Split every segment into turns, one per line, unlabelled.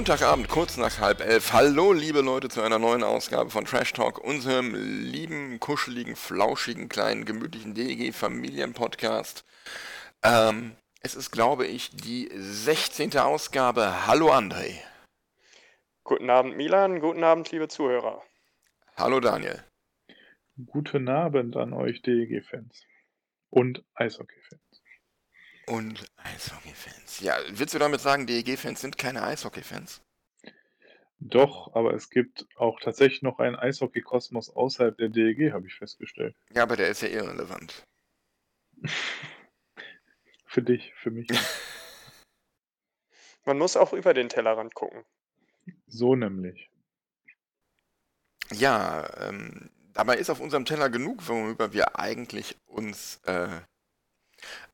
Montagabend, kurz nach halb elf. Hallo, liebe Leute, zu einer neuen Ausgabe von Trash Talk, unserem lieben, kuscheligen, flauschigen, kleinen, gemütlichen DEG-Familien-Podcast. Ähm, es ist, glaube ich, die 16. Ausgabe. Hallo, André.
Guten Abend, Milan. Guten Abend, liebe Zuhörer.
Hallo, Daniel.
Guten Abend an euch DEG-Fans und Eishockey-Fans.
Und Eishockey-Fans. Ja, willst du damit sagen, DEG-Fans sind keine Eishockey-Fans?
Doch, aber es gibt auch tatsächlich noch einen Eishockey-Kosmos außerhalb der DEG, habe ich festgestellt.
Ja, aber der ist ja irrelevant.
für dich, für mich.
Man muss auch über den Tellerrand gucken.
So nämlich.
Ja, ähm, dabei ist auf unserem Teller genug, worüber wir eigentlich uns äh,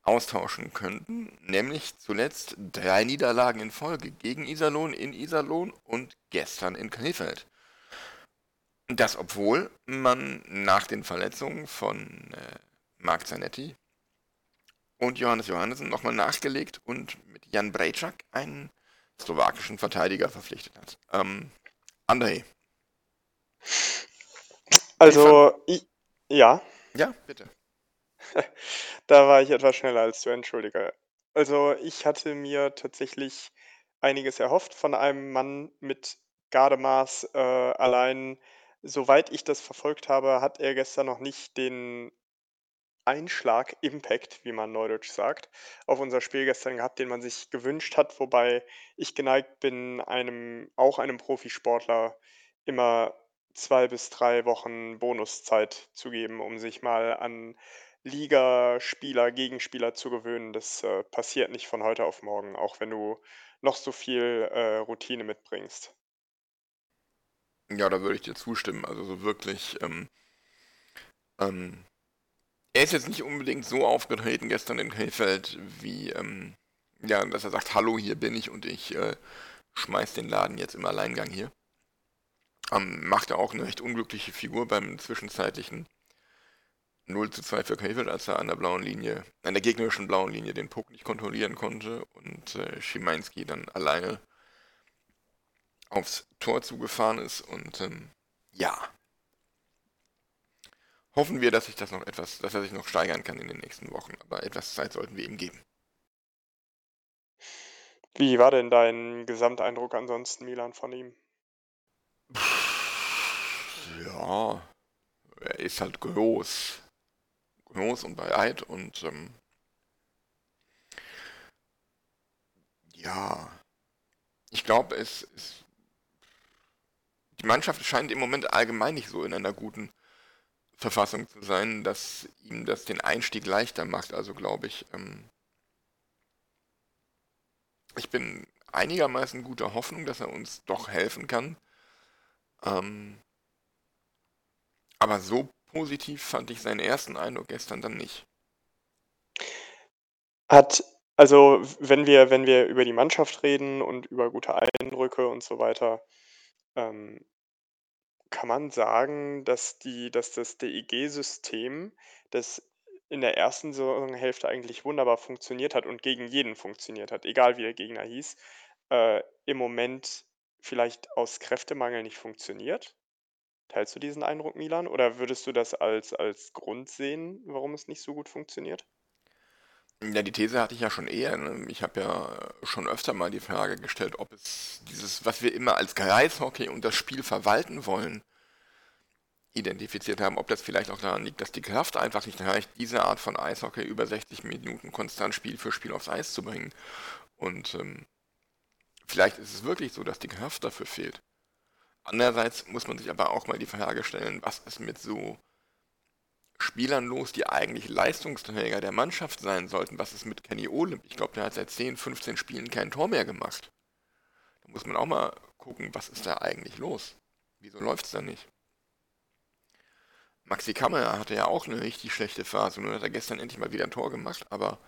austauschen könnten, nämlich zuletzt drei Niederlagen in Folge gegen Iserlohn in Iserlohn und gestern in Krefeld. Das obwohl man nach den Verletzungen von äh, Marc Zanetti und Johannes Johannessen nochmal nachgelegt und mit Jan Brejčak einen slowakischen Verteidiger verpflichtet hat. Ähm, André.
Also, ich, ja.
Ja, bitte.
da war ich etwas schneller als du, entschuldige. Also ich hatte mir tatsächlich einiges erhofft von einem Mann mit Gardemaß. Äh, allein, soweit ich das verfolgt habe, hat er gestern noch nicht den Einschlag, Impact, wie man neudeutsch sagt, auf unser Spiel gestern gehabt, den man sich gewünscht hat, wobei ich geneigt bin, einem, auch einem Profisportler immer zwei bis drei Wochen Bonuszeit zu geben, um sich mal an Ligaspieler, Gegenspieler zu gewöhnen. Das äh, passiert nicht von heute auf morgen, auch wenn du noch so viel äh, Routine mitbringst.
Ja, da würde ich dir zustimmen. Also so wirklich, ähm, ähm, er ist jetzt nicht unbedingt so aufgetreten gestern in Krefeld, wie, ähm, ja, dass er sagt, hallo, hier bin ich und ich äh, schmeiß den Laden jetzt im Alleingang hier. Ähm, macht er auch eine recht unglückliche Figur beim zwischenzeitlichen 0 zu 2 für Krefeld, als er an der blauen Linie, an der gegnerischen blauen Linie den Puck nicht kontrollieren konnte und äh, Schimanski dann alleine aufs Tor zugefahren ist und ähm, ja. Hoffen wir, dass sich das noch etwas, dass er sich noch steigern kann in den nächsten Wochen, aber etwas Zeit sollten wir ihm geben.
Wie war denn dein Gesamteindruck ansonsten, Milan, von ihm?
Ja, er ist halt groß groß und breit und ähm, ja, ich glaube, es ist, die Mannschaft scheint im Moment allgemein nicht so in einer guten Verfassung zu sein, dass ihm das den Einstieg leichter macht. Also glaube ich, ähm, ich bin einigermaßen guter Hoffnung, dass er uns doch helfen kann. Ähm, aber so positiv fand ich seinen ersten Eindruck gestern dann nicht.
Hat also, wenn wir wenn wir über die Mannschaft reden und über gute Eindrücke und so weiter, ähm, kann man sagen, dass die dass das DEG-System, das in der ersten Saisonhälfte eigentlich wunderbar funktioniert hat und gegen jeden funktioniert hat, egal wie der Gegner hieß, äh, im Moment vielleicht aus Kräftemangel nicht funktioniert? Teilst du diesen Eindruck, Milan? Oder würdest du das als, als Grund sehen, warum es nicht so gut funktioniert?
Ja, die These hatte ich ja schon eher. Ne? Ich habe ja schon öfter mal die Frage gestellt, ob es dieses, was wir immer als Kreishockey und das Spiel verwalten wollen, identifiziert haben, ob das vielleicht auch daran liegt, dass die Kraft einfach nicht reicht, diese Art von Eishockey über 60 Minuten konstant Spiel für Spiel aufs Eis zu bringen. Und ähm, vielleicht ist es wirklich so, dass die Kraft dafür fehlt. Andererseits muss man sich aber auch mal die Frage stellen, was ist mit so Spielern los, die eigentlich Leistungsträger der Mannschaft sein sollten. Was ist mit Kenny Olymp? Ich glaube, der hat seit 10, 15 Spielen kein Tor mehr gemacht. Da muss man auch mal gucken, was ist da eigentlich los? Wieso läuft es da nicht? Maxi Kammer hatte ja auch eine richtig schlechte Phase. Nur hat er gestern endlich mal wieder ein Tor gemacht. Aber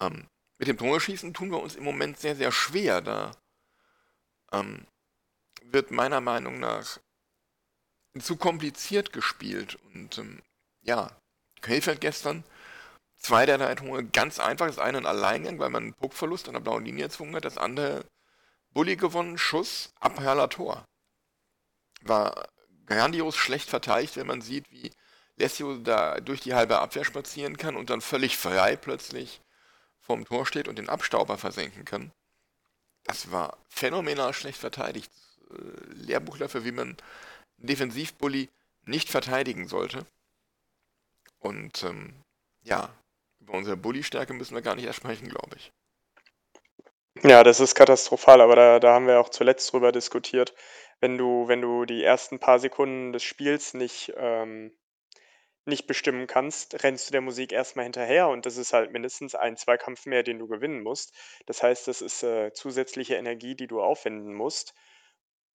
ähm, mit dem Torschießen tun wir uns im Moment sehr, sehr schwer. Da ähm, wird meiner Meinung nach zu kompliziert gespielt. Und ähm, ja, Krefeld gestern, zwei der Tore ganz einfach. Das eine ein Alleingang, weil man einen Puckverlust an der blauen Linie erzwungen hat. Das andere Bulli gewonnen, Schuss, Abherler Tor. War grandios schlecht verteidigt, wenn man sieht, wie Lessio da durch die halbe Abwehr spazieren kann und dann völlig frei plötzlich vorm Tor steht und den Abstauber versenken kann. Das war phänomenal schlecht verteidigt. Äh, Lehrbuch dafür, wie man Defensivbully nicht verteidigen sollte. Und ähm, ja, über unsere Bully-Stärke müssen wir gar nicht erst sprechen, glaube ich.
Ja, das ist katastrophal, aber da, da haben wir auch zuletzt drüber diskutiert. Wenn du, wenn du die ersten paar Sekunden des Spiels nicht, ähm, nicht bestimmen kannst, rennst du der Musik erstmal hinterher und das ist halt mindestens ein Zweikampf mehr, den du gewinnen musst. Das heißt, das ist äh, zusätzliche Energie, die du aufwenden musst,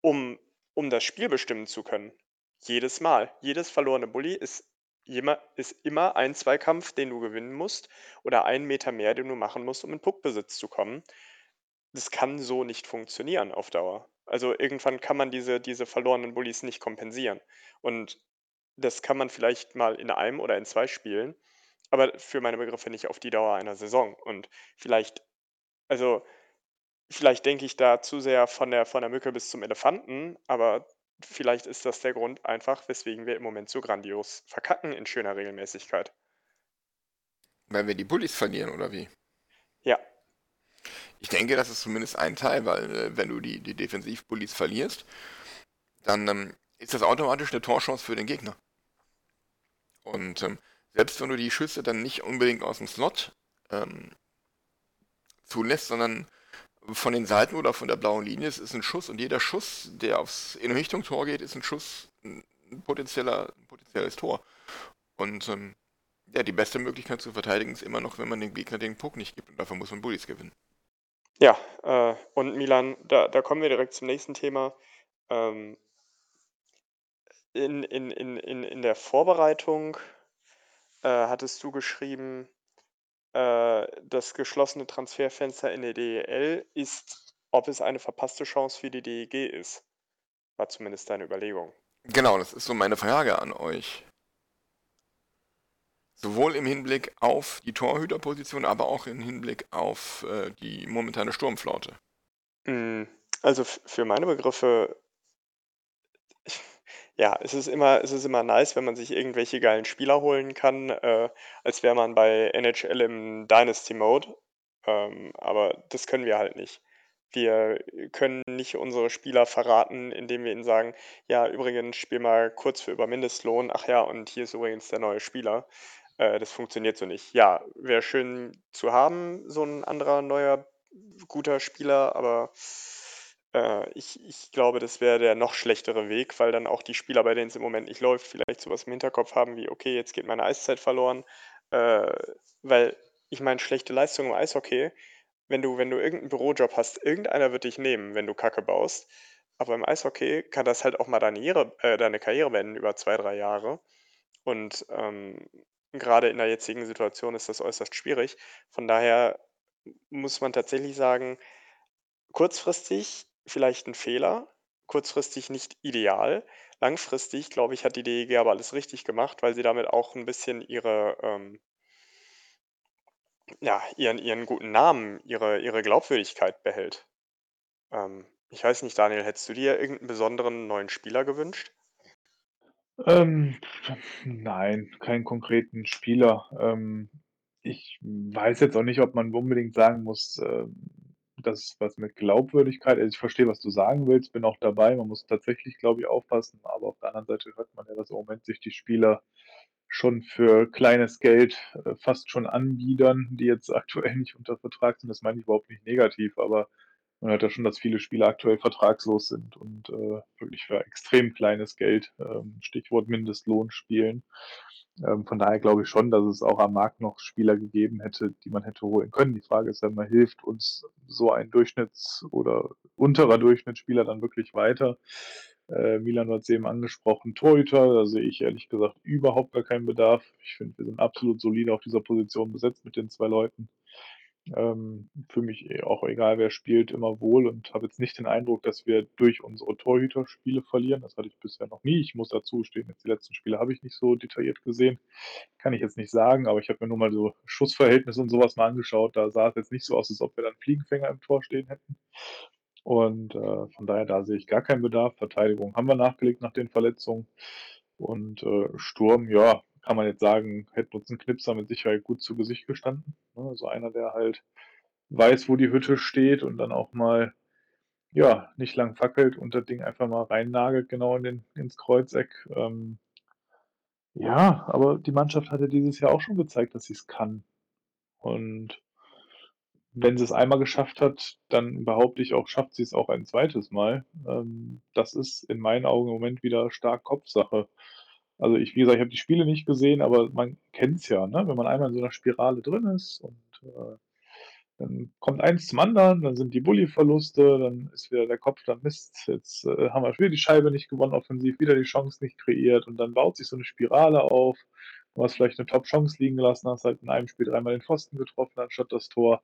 um um das Spiel bestimmen zu können. Jedes Mal. Jedes verlorene Bully ist immer, ist immer ein Zweikampf, den du gewinnen musst oder einen Meter mehr, den du machen musst, um in Puckbesitz zu kommen. Das kann so nicht funktionieren auf Dauer. Also irgendwann kann man diese, diese verlorenen Bullies nicht kompensieren. Und das kann man vielleicht mal in einem oder in zwei Spielen, aber für meine Begriffe nicht auf die Dauer einer Saison. Und vielleicht, also Vielleicht denke ich da zu sehr von der von der Mücke bis zum Elefanten, aber vielleicht ist das der Grund einfach, weswegen wir im Moment so grandios verkacken in schöner Regelmäßigkeit.
Weil wir die Bullies verlieren, oder wie?
Ja.
Ich denke, das ist zumindest ein Teil, weil äh, wenn du die, die Defensiv-Bullies verlierst, dann ähm, ist das automatisch eine Torchance für den Gegner. Und ähm, selbst wenn du die Schüsse dann nicht unbedingt aus dem Slot ähm, zulässt, sondern von den Seiten oder von der blauen Linie, es ist ein Schuss und jeder Schuss, der aufs, in Richtung Tor geht, ist ein Schuss, ein potenzieller, ein potenzielles Tor. Und ähm, ja, die beste Möglichkeit zu verteidigen ist immer noch, wenn man den Gegner den Puck nicht gibt und dafür muss man Bullies gewinnen.
Ja, äh, und Milan, da, da kommen wir direkt zum nächsten Thema. Ähm, in, in, in, in, in der Vorbereitung äh, hattest du geschrieben, das geschlossene Transferfenster in der DEL ist, ob es eine verpasste Chance für die DEG ist. War zumindest deine Überlegung.
Genau, das ist so meine Frage an euch. Sowohl im Hinblick auf die Torhüterposition, aber auch im Hinblick auf äh, die momentane Sturmflaute.
Mm, also für meine Begriffe ja, es ist immer es ist immer nice, wenn man sich irgendwelche geilen Spieler holen kann, äh, als wäre man bei NHL im Dynasty Mode. Ähm, aber das können wir halt nicht. Wir können nicht unsere Spieler verraten, indem wir ihnen sagen: „Ja, übrigens, spiel mal kurz für über Mindestlohn. Ach ja, und hier ist übrigens der neue Spieler.“ Äh, das funktioniert so nicht. Ja, wäre schön zu haben, so ein anderer neuer guter Spieler, aber äh, ich, ich glaube, das wäre der noch schlechtere Weg, weil dann auch die Spieler, bei denen es im Moment nicht läuft, vielleicht sowas im Hinterkopf haben wie, okay, jetzt geht meine Eiszeit verloren. Äh, weil ich meine, schlechte Leistung im Eishockey, wenn du, wenn du irgendeinen Bürojob hast, irgendeiner wird dich nehmen, wenn du Kacke baust. Aber im Eishockey kann das halt auch mal deine, Ihre, äh, deine Karriere beenden über zwei, drei Jahre. Und ähm, gerade in der jetzigen Situation ist das äußerst schwierig. Von daher muss man tatsächlich sagen, kurzfristig vielleicht ein Fehler, kurzfristig nicht ideal. Langfristig, glaube ich, hat die DEG aber alles richtig gemacht, weil sie damit auch ein bisschen ihre, ähm ja, ihren ihren guten Namen, ihre ihre Glaubwürdigkeit behält. Ähm, ich weiß nicht, Daniel, hättest du dir irgendeinen besonderen neuen Spieler gewünscht?
Ähm, nein, keinen konkreten Spieler. Ähm, ich weiß jetzt auch nicht, ob man unbedingt sagen muss, ähm das was mit Glaubwürdigkeit also, ich verstehe, was du sagen willst, bin auch dabei. Man muss tatsächlich, glaube ich, aufpassen, aber auf der anderen Seite hört man ja, dass im Moment sich die Spieler schon für kleines Geld, äh, fast schon anbiedern, die jetzt aktuell nicht unter Vertrag sind. Das meine ich überhaupt nicht negativ, aber man hört ja schon, dass viele Spieler aktuell vertragslos sind und, äh, wirklich für extrem kleines Geld, ähm, Stichwort Mindestlohn spielen. Ähm, von daher glaube ich schon, dass es auch am Markt noch Spieler gegeben hätte, die man hätte holen können. Die Frage ist dann mal, hilft uns so ein Durchschnitts- oder unterer Durchschnittsspieler dann wirklich weiter? Äh, Milan hat es eben angesprochen, Torhüter, da sehe ich ehrlich gesagt überhaupt gar keinen Bedarf. Ich finde, wir sind absolut solide auf dieser Position besetzt mit den zwei Leuten. Ähm, für mich eh auch egal, wer spielt, immer wohl und habe jetzt nicht den Eindruck, dass wir durch unsere Torhüter-Spiele verlieren. Das hatte ich bisher noch nie. Ich muss dazu stehen, jetzt die letzten Spiele habe ich nicht so detailliert gesehen. Kann ich jetzt nicht sagen, aber ich habe mir nur mal so Schussverhältnisse und sowas mal angeschaut. Da sah es jetzt nicht so aus, als ob wir dann Fliegenfänger im Tor stehen hätten. Und äh, von daher, da sehe ich gar keinen Bedarf. Verteidigung haben wir nachgelegt nach den Verletzungen. Und äh, Sturm, ja, kann man jetzt sagen, hätte uns ein Knipser mit Sicherheit gut zu Gesicht gestanden. Ne? Also einer, der halt weiß, wo die Hütte steht und dann auch mal, ja, nicht lang fackelt und das Ding einfach mal reinnagelt, genau in den, ins Kreuzeck. Ähm, ja, aber die Mannschaft hatte dieses Jahr auch schon gezeigt, dass sie es kann. Und wenn sie es einmal geschafft hat, dann behaupte ich auch, schafft sie es auch ein zweites Mal. Ähm, das ist in meinen Augen im Moment wieder stark Kopfsache. Also ich, wie gesagt, ich habe die Spiele nicht gesehen, aber man kennt es ja, ne? wenn man einmal in so einer Spirale drin ist und äh, dann kommt eins zum anderen, dann sind die Bulli-Verluste, dann ist wieder der Kopf, dann Mist, jetzt äh, haben wir wieder die Scheibe nicht gewonnen, offensiv, wieder die Chance nicht kreiert und dann baut sich so eine Spirale auf. Du hast vielleicht eine Top-Chance liegen gelassen, hast halt in einem Spiel dreimal den Pfosten getroffen, anstatt das Tor.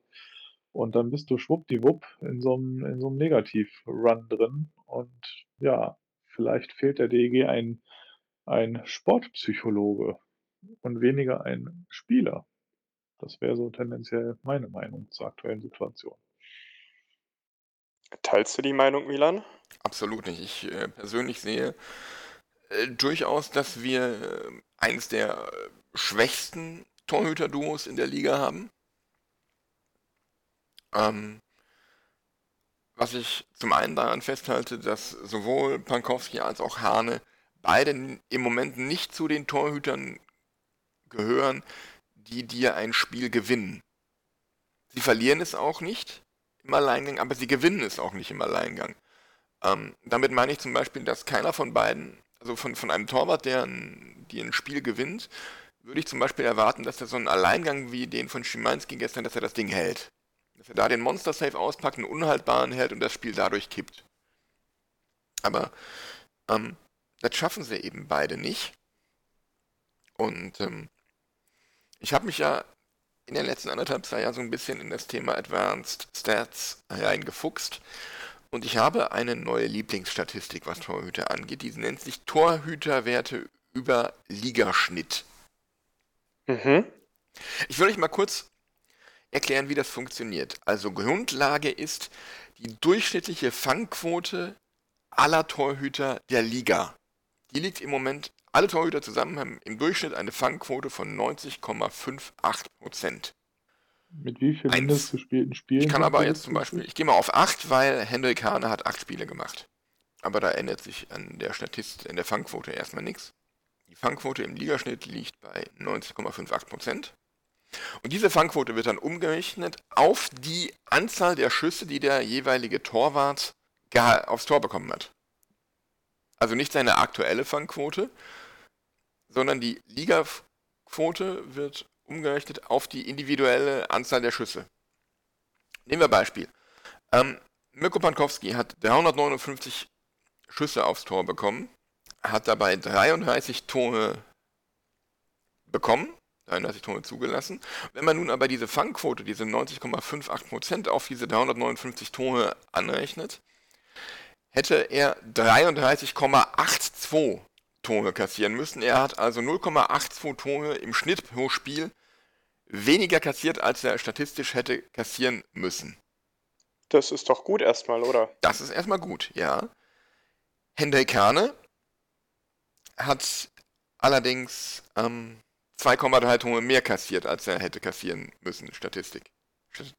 Und dann bist du schwuppdiwupp in so einem, in so einem Negativ-Run drin. Und ja, vielleicht fehlt der DEG ein ein Sportpsychologe und weniger ein Spieler. Das wäre so tendenziell meine Meinung zur aktuellen Situation.
Teilst du die Meinung, Milan?
Absolut nicht. Ich äh, persönlich sehe äh, durchaus, dass wir äh, eines der äh, schwächsten Torhüter-Duos in der Liga haben. Ähm, was ich zum einen daran festhalte, dass sowohl Pankowski als auch Hane beide im Moment nicht zu den Torhütern gehören, die dir ein Spiel gewinnen. Sie verlieren es auch nicht im Alleingang, aber sie gewinnen es auch nicht im Alleingang. Ähm, damit meine ich zum Beispiel, dass keiner von beiden, also von, von einem Torwart, der ein, die ein Spiel gewinnt, würde ich zum Beispiel erwarten, dass er so einen Alleingang wie den von Schimanski gestern, dass er das Ding hält. Dass er da den Monster Safe auspackt, einen unhaltbaren hält und das Spiel dadurch kippt. Aber ähm, das schaffen sie eben beide nicht. Und ähm, ich habe mich ja in den letzten anderthalb, zwei Jahren so ein bisschen in das Thema Advanced Stats reingefuchst. Und ich habe eine neue Lieblingsstatistik, was Torhüter angeht. Die nennt sich Torhüterwerte über Ligaschnitt. Mhm. Ich will euch mal kurz erklären, wie das funktioniert. Also Grundlage ist die durchschnittliche Fangquote aller Torhüter der Liga. Die liegt im Moment, alle Torhüter zusammen haben im Durchschnitt eine Fangquote von 90,58%
Mit wie vielen mindestgespielten Spielen?
Ich kann aber jetzt zum Beispiel, ich gehe mal auf 8, weil Hendrik Hane hat 8 Spiele gemacht. Aber da ändert sich an der Statist, in der Fangquote erstmal nichts. Die Fangquote im Ligaschnitt liegt bei 90,58% Und diese Fangquote wird dann umgerechnet auf die Anzahl der Schüsse, die der jeweilige Torwart aufs Tor bekommen hat. Also nicht seine aktuelle Fangquote, sondern die Ligaquote wird umgerechnet auf die individuelle Anzahl der Schüsse. Nehmen wir Beispiel. Ähm, Mirko Pankowski hat 359 Schüsse aufs Tor bekommen, hat dabei 33 Tore bekommen, 33 Tore zugelassen. Wenn man nun aber diese Fangquote, diese 90,58% auf diese 359 Tore anrechnet, hätte er 33,82 Tore kassieren müssen. Er hat also 0,82 Tore im Schnitt pro Spiel weniger kassiert, als er statistisch hätte kassieren müssen.
Das ist doch gut erstmal, oder?
Das ist erstmal gut, ja. Hendrik Hane hat allerdings ähm, 2,3 Tore mehr kassiert, als er hätte kassieren müssen, Statistik.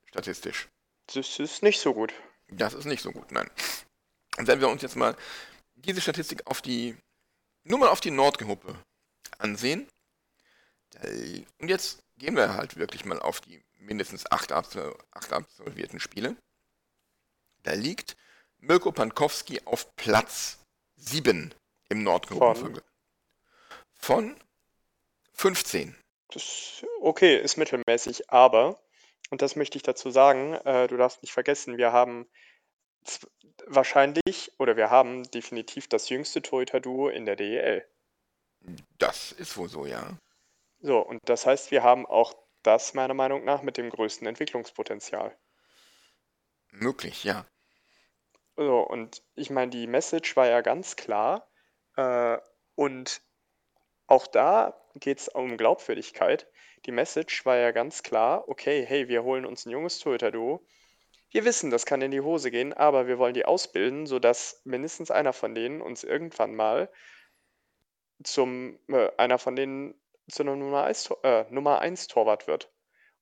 Statistisch.
Das ist nicht so gut.
Das ist nicht so gut, nein. Und wenn wir uns jetzt mal diese Statistik auf die, nur mal auf die Nordgruppe ansehen, und jetzt gehen wir halt wirklich mal auf die mindestens acht, acht absolvierten Spiele. Da liegt Mirko Pankowski auf Platz 7 im Nordgruppen. Von? Von, 15.
Das okay, ist mittelmäßig, aber, und das möchte ich dazu sagen, äh, du darfst nicht vergessen, wir haben wahrscheinlich oder wir haben definitiv das jüngste Torhüter-Duo in der DEL.
Das ist wohl so, ja.
So, und das heißt, wir haben auch das meiner Meinung nach mit dem größten Entwicklungspotenzial.
Möglich, ja.
So, und ich meine, die Message war ja ganz klar, äh, und auch da geht es um Glaubwürdigkeit. Die Message war ja ganz klar, okay, hey, wir holen uns ein junges Torhüter-Duo. Wir wissen, das kann in die Hose gehen, aber wir wollen die ausbilden, sodass mindestens einer von denen uns irgendwann mal zum, äh, einer von denen zu einem Nummer 1, äh, Nummer 1 Torwart wird.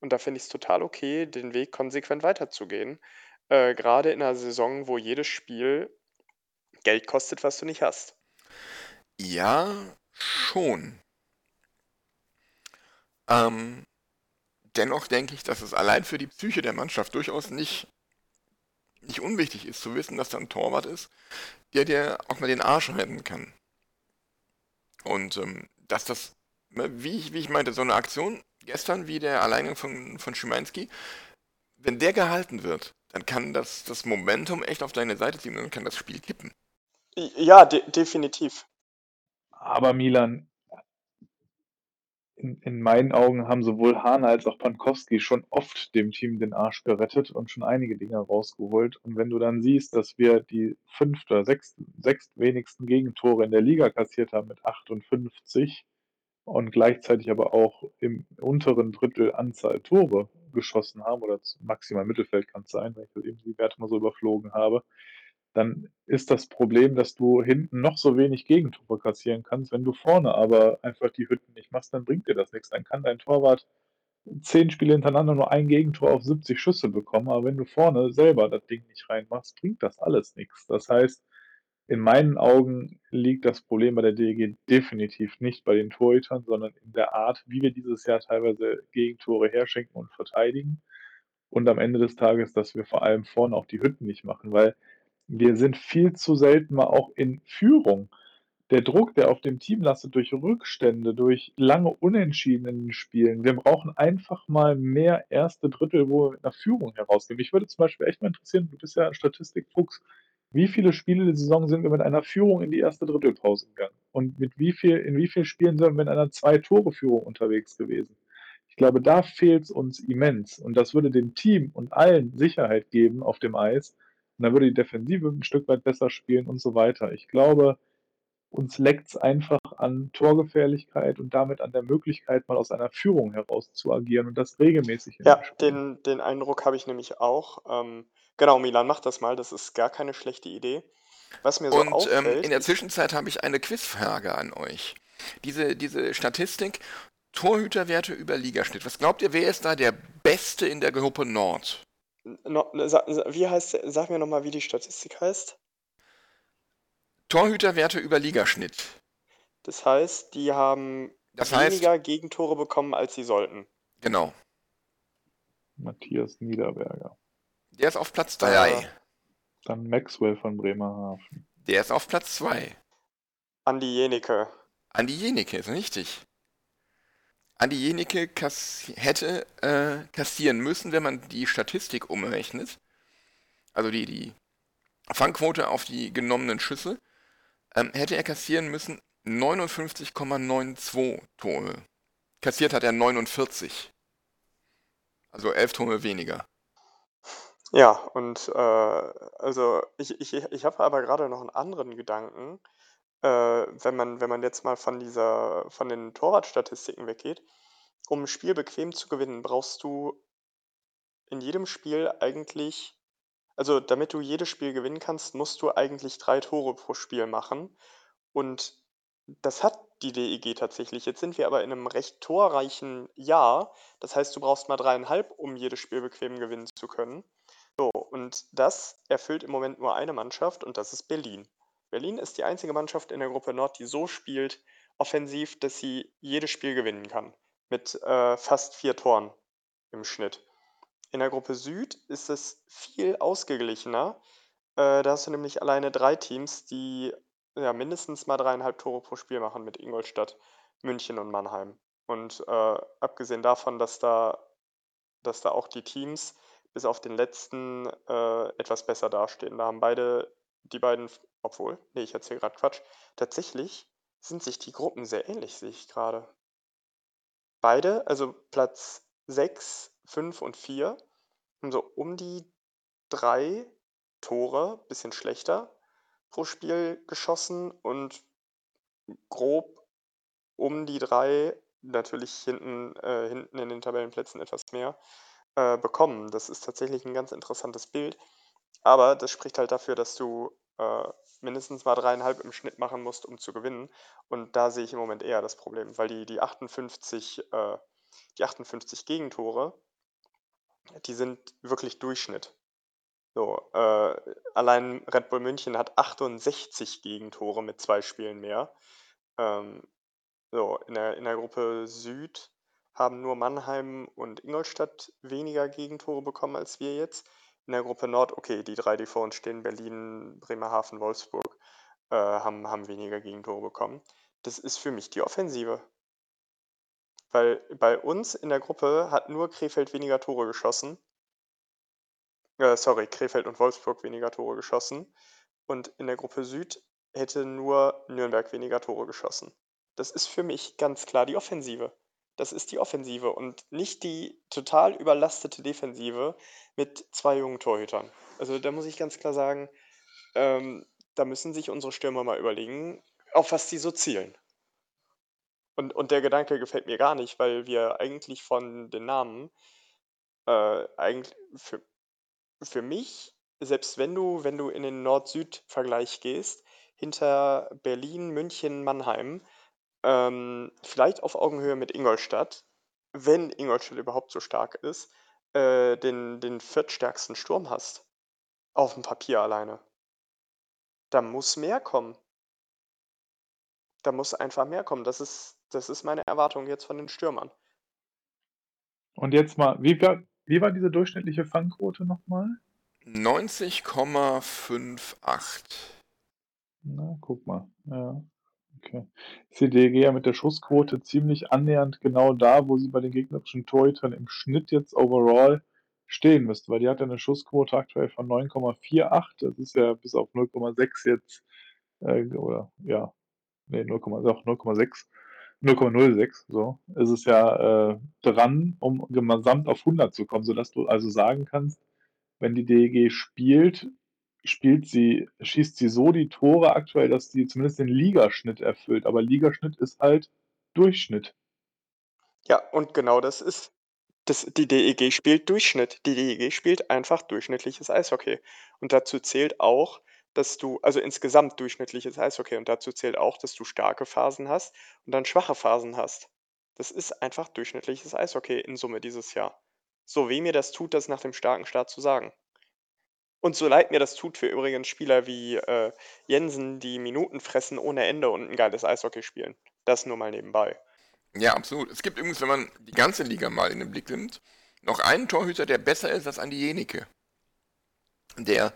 Und da finde ich es total okay, den Weg konsequent weiterzugehen. Äh, Gerade in einer Saison, wo jedes Spiel Geld kostet, was du nicht hast.
Ja, schon. Ähm, dennoch denke ich, dass es allein für die Psyche der Mannschaft durchaus nicht, nicht unwichtig ist, zu wissen, dass da ein Torwart ist, der dir auch mal den Arsch retten kann. Und ähm, dass das, ne, wie ich, wie ich meinte, so eine Aktion gestern wie der Alleingang von, von Schimanski, wenn der gehalten wird, dann kann das das Momentum echt auf deine Seite ziehen und dann kann das Spiel kippen.
Ja, de definitiv.
Aber Milan, in, in meinen Augen haben sowohl Hahn als auch Pankowski schon oft dem Team den Arsch gerettet und schon einige Dinge rausgeholt. Und wenn du dann siehst, dass wir die fünf oder sechs, sechs wenigsten Gegentore in der Liga kassiert haben mit 58 und gleichzeitig aber auch im unteren Drittel Anzahl Tore geschossen haben, oder maximal Mittelfeld kann es sein, wenn ich eben die Werte mal so überflogen habe, dann ist das Problem, dass du hinten noch so wenig Gegentore kassieren kannst. Wenn du vorne aber einfach die Hütten nicht machst, dann bringt dir das nichts. Dann kann dein Torwart zehn Spiele hintereinander nur ein Gegentor auf 70 Schüsse bekommen, aber wenn du vorne selber das Ding nicht reinmachst, bringt das alles nichts. Das heißt, in meinen Augen liegt das Problem bei der DEG definitiv nicht bei den Torhütern, sondern in der Art, wie wir dieses Jahr teilweise Gegentore herschenken und verteidigen. Und am Ende des Tages, dass wir vor allem vorne auch die Hütten nicht machen, weil wir sind viel zu selten mal auch in Führung. Der Druck, der auf dem Team lastet durch Rückstände, durch lange Unentschieden in den Spielen. Wir brauchen einfach mal mehr erste Drittel, wo wir mit einer Führung herausgehen. Mich würde zum Beispiel echt mal interessieren, du bist ja ein Statistikfuchs, wie viele Spiele der Saison sind wir mit einer Führung in die erste Drittelpause gegangen? Und mit wie viel, in wie vielen Spielen sind wir mit einer Zwei-Tore-Führung unterwegs gewesen? Ich glaube, da fehlt es uns immens. Und das würde dem Team und allen Sicherheit geben auf dem Eis. Und dann würde die Defensive ein Stück weit besser spielen und so weiter. Ich glaube, uns leckt es einfach an Torgefährlichkeit und damit an der Möglichkeit, mal aus einer Führung heraus zu agieren und das regelmäßig.
Ja, den, den Eindruck habe ich nämlich auch. Ähm, Genau, Milan, mach das mal. Das ist gar keine schlechte Idee. Was mir so
Und ähm,
auffällt,
in der Zwischenzeit habe ich eine Quizfrage an euch. Diese, diese Statistik, Torhüterwerte über Ligaschnitt. Was glaubt ihr, wer ist da der Beste in der Gruppe Nord?
No, sa- sa- wie heißt, sag mir nochmal, wie die Statistik heißt.
Torhüterwerte über Ligaschnitt.
Das heißt, die haben
Das heißt,
weniger Gegentore bekommen, als sie sollten.
genau.
Matthias Niederberger.
Der ist auf Platz 3.
Äh,
Dann Maxwell von Bremerhaven.
Der ist auf Platz 2.
Andi Jenike.
Andi Jenike ist richtig. Andi Jenike kass hätte äh, kassieren müssen, wenn man die Statistik umrechnet. Also die, die Fangquote auf die genommenen Schüsse. Ähm, hätte er kassieren müssen 59,92 Tore. Kassiert hat er 49. Also 11 Tore weniger.
Ja, und äh, also ich, ich, ich habe aber gerade noch einen anderen Gedanken. Äh, wenn man, wenn man jetzt mal von dieser, von den Torwartstatistiken weggeht, um ein Spiel bequem zu gewinnen, brauchst du in jedem Spiel eigentlich, also damit du jedes Spiel gewinnen kannst, musst du eigentlich drei Tore pro Spiel machen. Und das hat die DEG tatsächlich. Jetzt sind wir aber in einem recht torreichen Jahr. Das heißt, du brauchst mal dreieinhalb, um jedes Spiel bequem gewinnen zu können. So, und das erfüllt im Moment nur eine Mannschaft und das ist Berlin. Berlin ist die einzige Mannschaft in der Gruppe Nord, die so spielt, offensiv, dass sie jedes Spiel gewinnen kann. Mit äh, fast vier Toren im Schnitt. In der Gruppe Süd ist es viel ausgeglichener. Äh, da hast du nämlich alleine drei Teams, die ja, mindestens mal dreieinhalb Tore pro Spiel machen mit Ingolstadt, München und Mannheim. Und äh, abgesehen davon, dass da, dass da auch die Teams bis auf den letzten äh, etwas besser dastehen. Da haben beide, die beiden, obwohl, nee, ich erzähle gerade Quatsch, tatsächlich sind sich die Gruppen sehr ähnlich, sehe ich gerade. Beide, also Platz 6, 5 und 4, haben so um die drei Tore, bisschen schlechter pro Spiel geschossen und grob um die drei, natürlich hinten, äh, hinten in den Tabellenplätzen etwas mehr, äh, bekommen. Das ist tatsächlich ein ganz interessantes Bild. Aber das spricht halt dafür, dass du äh, mindestens mal dreieinhalb im Schnitt machen musst, um zu gewinnen. Und da sehe ich im Moment eher das Problem, weil die, die 58, äh, die 58 Gegentore, die sind wirklich Durchschnitt. So, äh, allein Red Bull München hat 68 Gegentore mit zwei Spielen mehr. Ähm, so, in der, in der Gruppe Süd haben nur Mannheim und Ingolstadt weniger Gegentore bekommen als wir jetzt. In der Gruppe Nord, okay, die drei, die vor uns stehen, Berlin, Bremerhaven, Wolfsburg, äh, haben, haben weniger Gegentore bekommen. Das ist für mich die Offensive. Weil bei uns in der Gruppe hat nur Krefeld weniger Tore geschossen. Äh, sorry, Krefeld und Wolfsburg weniger Tore geschossen. Und in der Gruppe Süd hätte nur Nürnberg weniger Tore geschossen. Das ist für mich ganz klar die Offensive. Das ist die Offensive und nicht die total überlastete Defensive mit zwei jungen Torhütern. Also da muss ich ganz klar sagen, ähm, da müssen sich unsere Stürmer mal überlegen, auf was sie so zielen. Und, und der Gedanke gefällt mir gar nicht, weil wir eigentlich von den Namen äh, eigentlich für, für mich, selbst wenn du, wenn du in den Nord-Süd-Vergleich gehst, hinter Berlin, München, Mannheim, ähm, vielleicht auf Augenhöhe mit Ingolstadt, wenn Ingolstadt überhaupt so stark ist, äh, den, den viertstärksten Sturm hast. Auf dem Papier alleine. Da muss mehr kommen. Da muss einfach mehr kommen. Das ist, das ist meine Erwartung jetzt von den Stürmern.
Und jetzt mal, wie war, wie war diese durchschnittliche Fangquote nochmal?
90,58.
Na, guck mal. Ja. Okay. Ist die DEG ja mit der Schussquote ziemlich annähernd genau da, wo sie bei den gegnerischen Torhütern im Schnitt jetzt overall stehen müsste, weil die hat ja eine Schussquote aktuell von 9,48. Das ist ja bis auf 0,6 jetzt, äh, oder ja, nee, 0,6. 0,06, so, ist es ja äh, dran, um gesamt auf 100 zu kommen, sodass du also sagen kannst, wenn die DEG spielt, spielt sie, schießt sie so die Tore aktuell, dass sie zumindest den Ligaschnitt erfüllt. Aber Ligaschnitt ist halt Durchschnitt.
Ja, und genau das ist, das, die DEG spielt Durchschnitt. Die DEG spielt einfach durchschnittliches Eishockey. Und dazu zählt auch, dass du, also insgesamt durchschnittliches Eishockey, und dazu zählt auch, dass du starke Phasen hast und dann schwache Phasen hast. Das ist einfach durchschnittliches Eishockey in Summe dieses Jahr. So weh mir das tut, das nach dem starken Start zu sagen. Und so leid mir das tut für übrigens Spieler wie äh, Jensen, die Minuten fressen ohne Ende und ein geiles Eishockey spielen. Das nur mal nebenbei.
Ja, absolut. Es gibt übrigens, wenn man die ganze Liga mal in den Blick nimmt, noch einen Torhüter, der besser ist als Andi Jenike. Der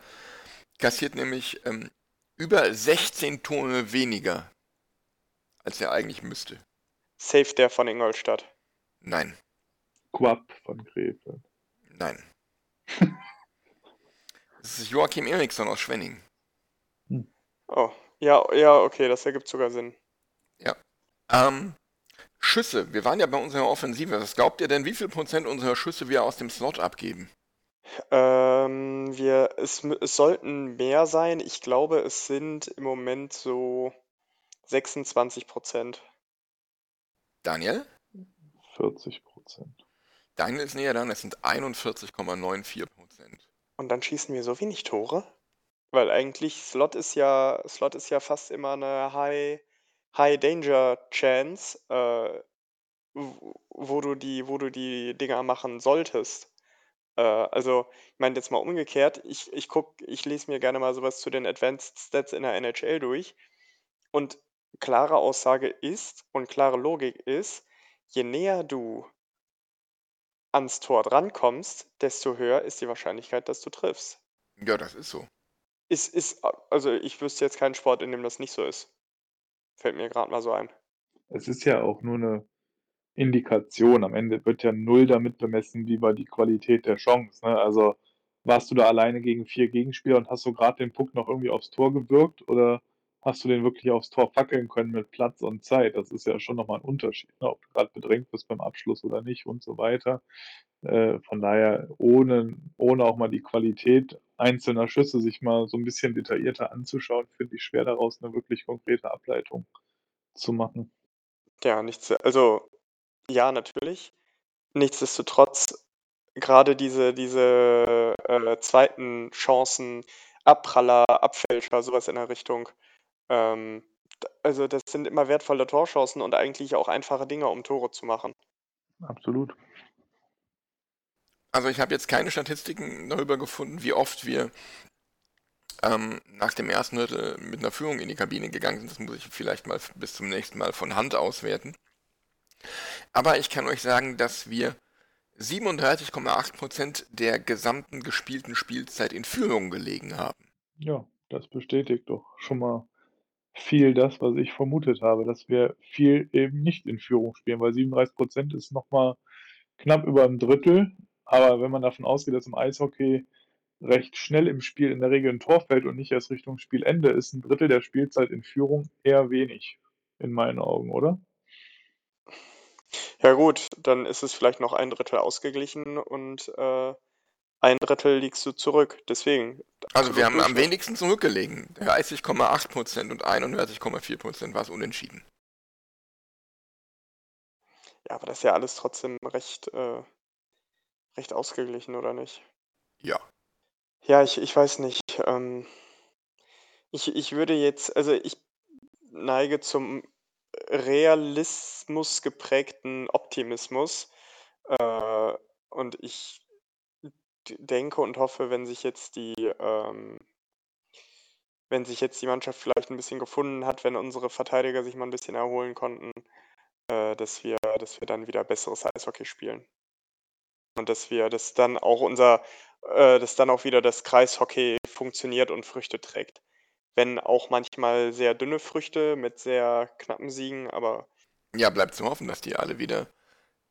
kassiert nämlich ähm, über 16 Tore weniger, als er eigentlich müsste.
Safe der von Ingolstadt.
Nein.
Quapp von Krefeld.
Nein. Das ist Joachim Eriksson aus Schwenning.
Oh, ja, ja, okay, das ergibt sogar Sinn.
Ja. Ähm, Schüsse. Wir waren ja bei unserer Offensive. Was glaubt ihr denn, wie viel Prozent unserer Schüsse wir aus dem Slot abgeben?
Ähm, wir, es, es sollten mehr sein. Ich glaube, es sind im Moment so 26 Prozent.
Daniel?
40 Prozent.
Daniel ist näher dran, es sind 41,94 Prozent.
Und dann schießen wir so wenig Tore? Weil eigentlich Slot ist ja, Slot ist ja fast immer eine High, High Danger Chance, äh, wo du die, wo du die Dinger machen solltest. Äh, also, ich meine jetzt mal umgekehrt, ich, ich guck, ich lese mir gerne mal sowas zu den Advanced Stats in der NHL durch. Und klare Aussage ist und klare Logik ist, je näher du ans Tor drankommst, desto höher ist die Wahrscheinlichkeit, dass du triffst.
Ja, das ist so.
Ist, ist, also ich wüsste jetzt keinen Sport, in dem das nicht so ist. Fällt mir gerade mal so ein.
Es ist ja auch nur eine Indikation. Am Ende wird ja null damit bemessen, wie war die Qualität der Chance. Ne? Also warst du da alleine gegen vier Gegenspieler und hast du gerade den Puck noch irgendwie aufs Tor gewirkt oder hast du den wirklich aufs Tor fackeln können mit Platz und Zeit? Das ist ja schon nochmal ein Unterschied, ne? ob du gerade bedrängt bist beim Abschluss oder nicht und so weiter. Äh, von daher, ohne, ohne auch mal die Qualität einzelner Schüsse sich mal so ein bisschen detaillierter anzuschauen, finde ich schwer daraus eine wirklich konkrete Ableitung zu machen.
Ja, nichts, also ja, natürlich. Nichtsdestotrotz, gerade diese, diese äh, zweiten Chancen, Abpraller, Abfälscher, sowas in der Richtung, ähm, also das sind immer wertvolle Torchancen und eigentlich auch einfache Dinge, um Tore zu machen.
Absolut.
Also ich habe jetzt keine Statistiken darüber gefunden, wie oft wir ähm, nach dem ersten Drittel mit einer Führung in die Kabine gegangen sind. Das muss ich vielleicht mal bis zum nächsten Mal von Hand auswerten. Aber ich kann euch sagen, dass wir 37,8% der gesamten gespielten Spielzeit in Führung gelegen haben.
Ja, das bestätigt doch schon mal viel das, was ich vermutet habe, dass wir viel eben nicht in Führung spielen, weil 37% ist nochmal knapp über ein Drittel. Aber wenn man davon ausgeht, dass im Eishockey recht schnell im Spiel in der Regel ein Tor fällt und nicht erst Richtung Spielende, ist ein Drittel der Spielzeit in Führung eher wenig, in meinen Augen, oder?
Ja gut, dann ist es vielleicht noch ein Drittel ausgeglichen und äh, ein Drittel liegst du zurück. Deswegen.
Also wir haben am wenigsten zurückgelegen. 30,8% und 31,4% war es unentschieden.
Ja, aber das ist ja alles trotzdem recht, äh, recht ausgeglichen, oder nicht?
Ja.
Ja, ich, ich weiß nicht. Ähm, ich, ich würde jetzt, also ich neige zum Realismus geprägten Optimismus. Äh, und ich denke und hoffe, wenn sich jetzt die, ähm, wenn sich jetzt die Mannschaft vielleicht ein bisschen gefunden hat, wenn unsere Verteidiger sich mal ein bisschen erholen konnten, äh, dass wir, dass wir dann wieder besseres Eishockey spielen. Und dass wir, dass dann auch unser, äh, dass dann auch wieder das Kreishockey funktioniert und Früchte trägt. Wenn auch manchmal sehr dünne Früchte mit sehr knappen Siegen, aber.
Ja, bleibt zu hoffen, dass die alle wieder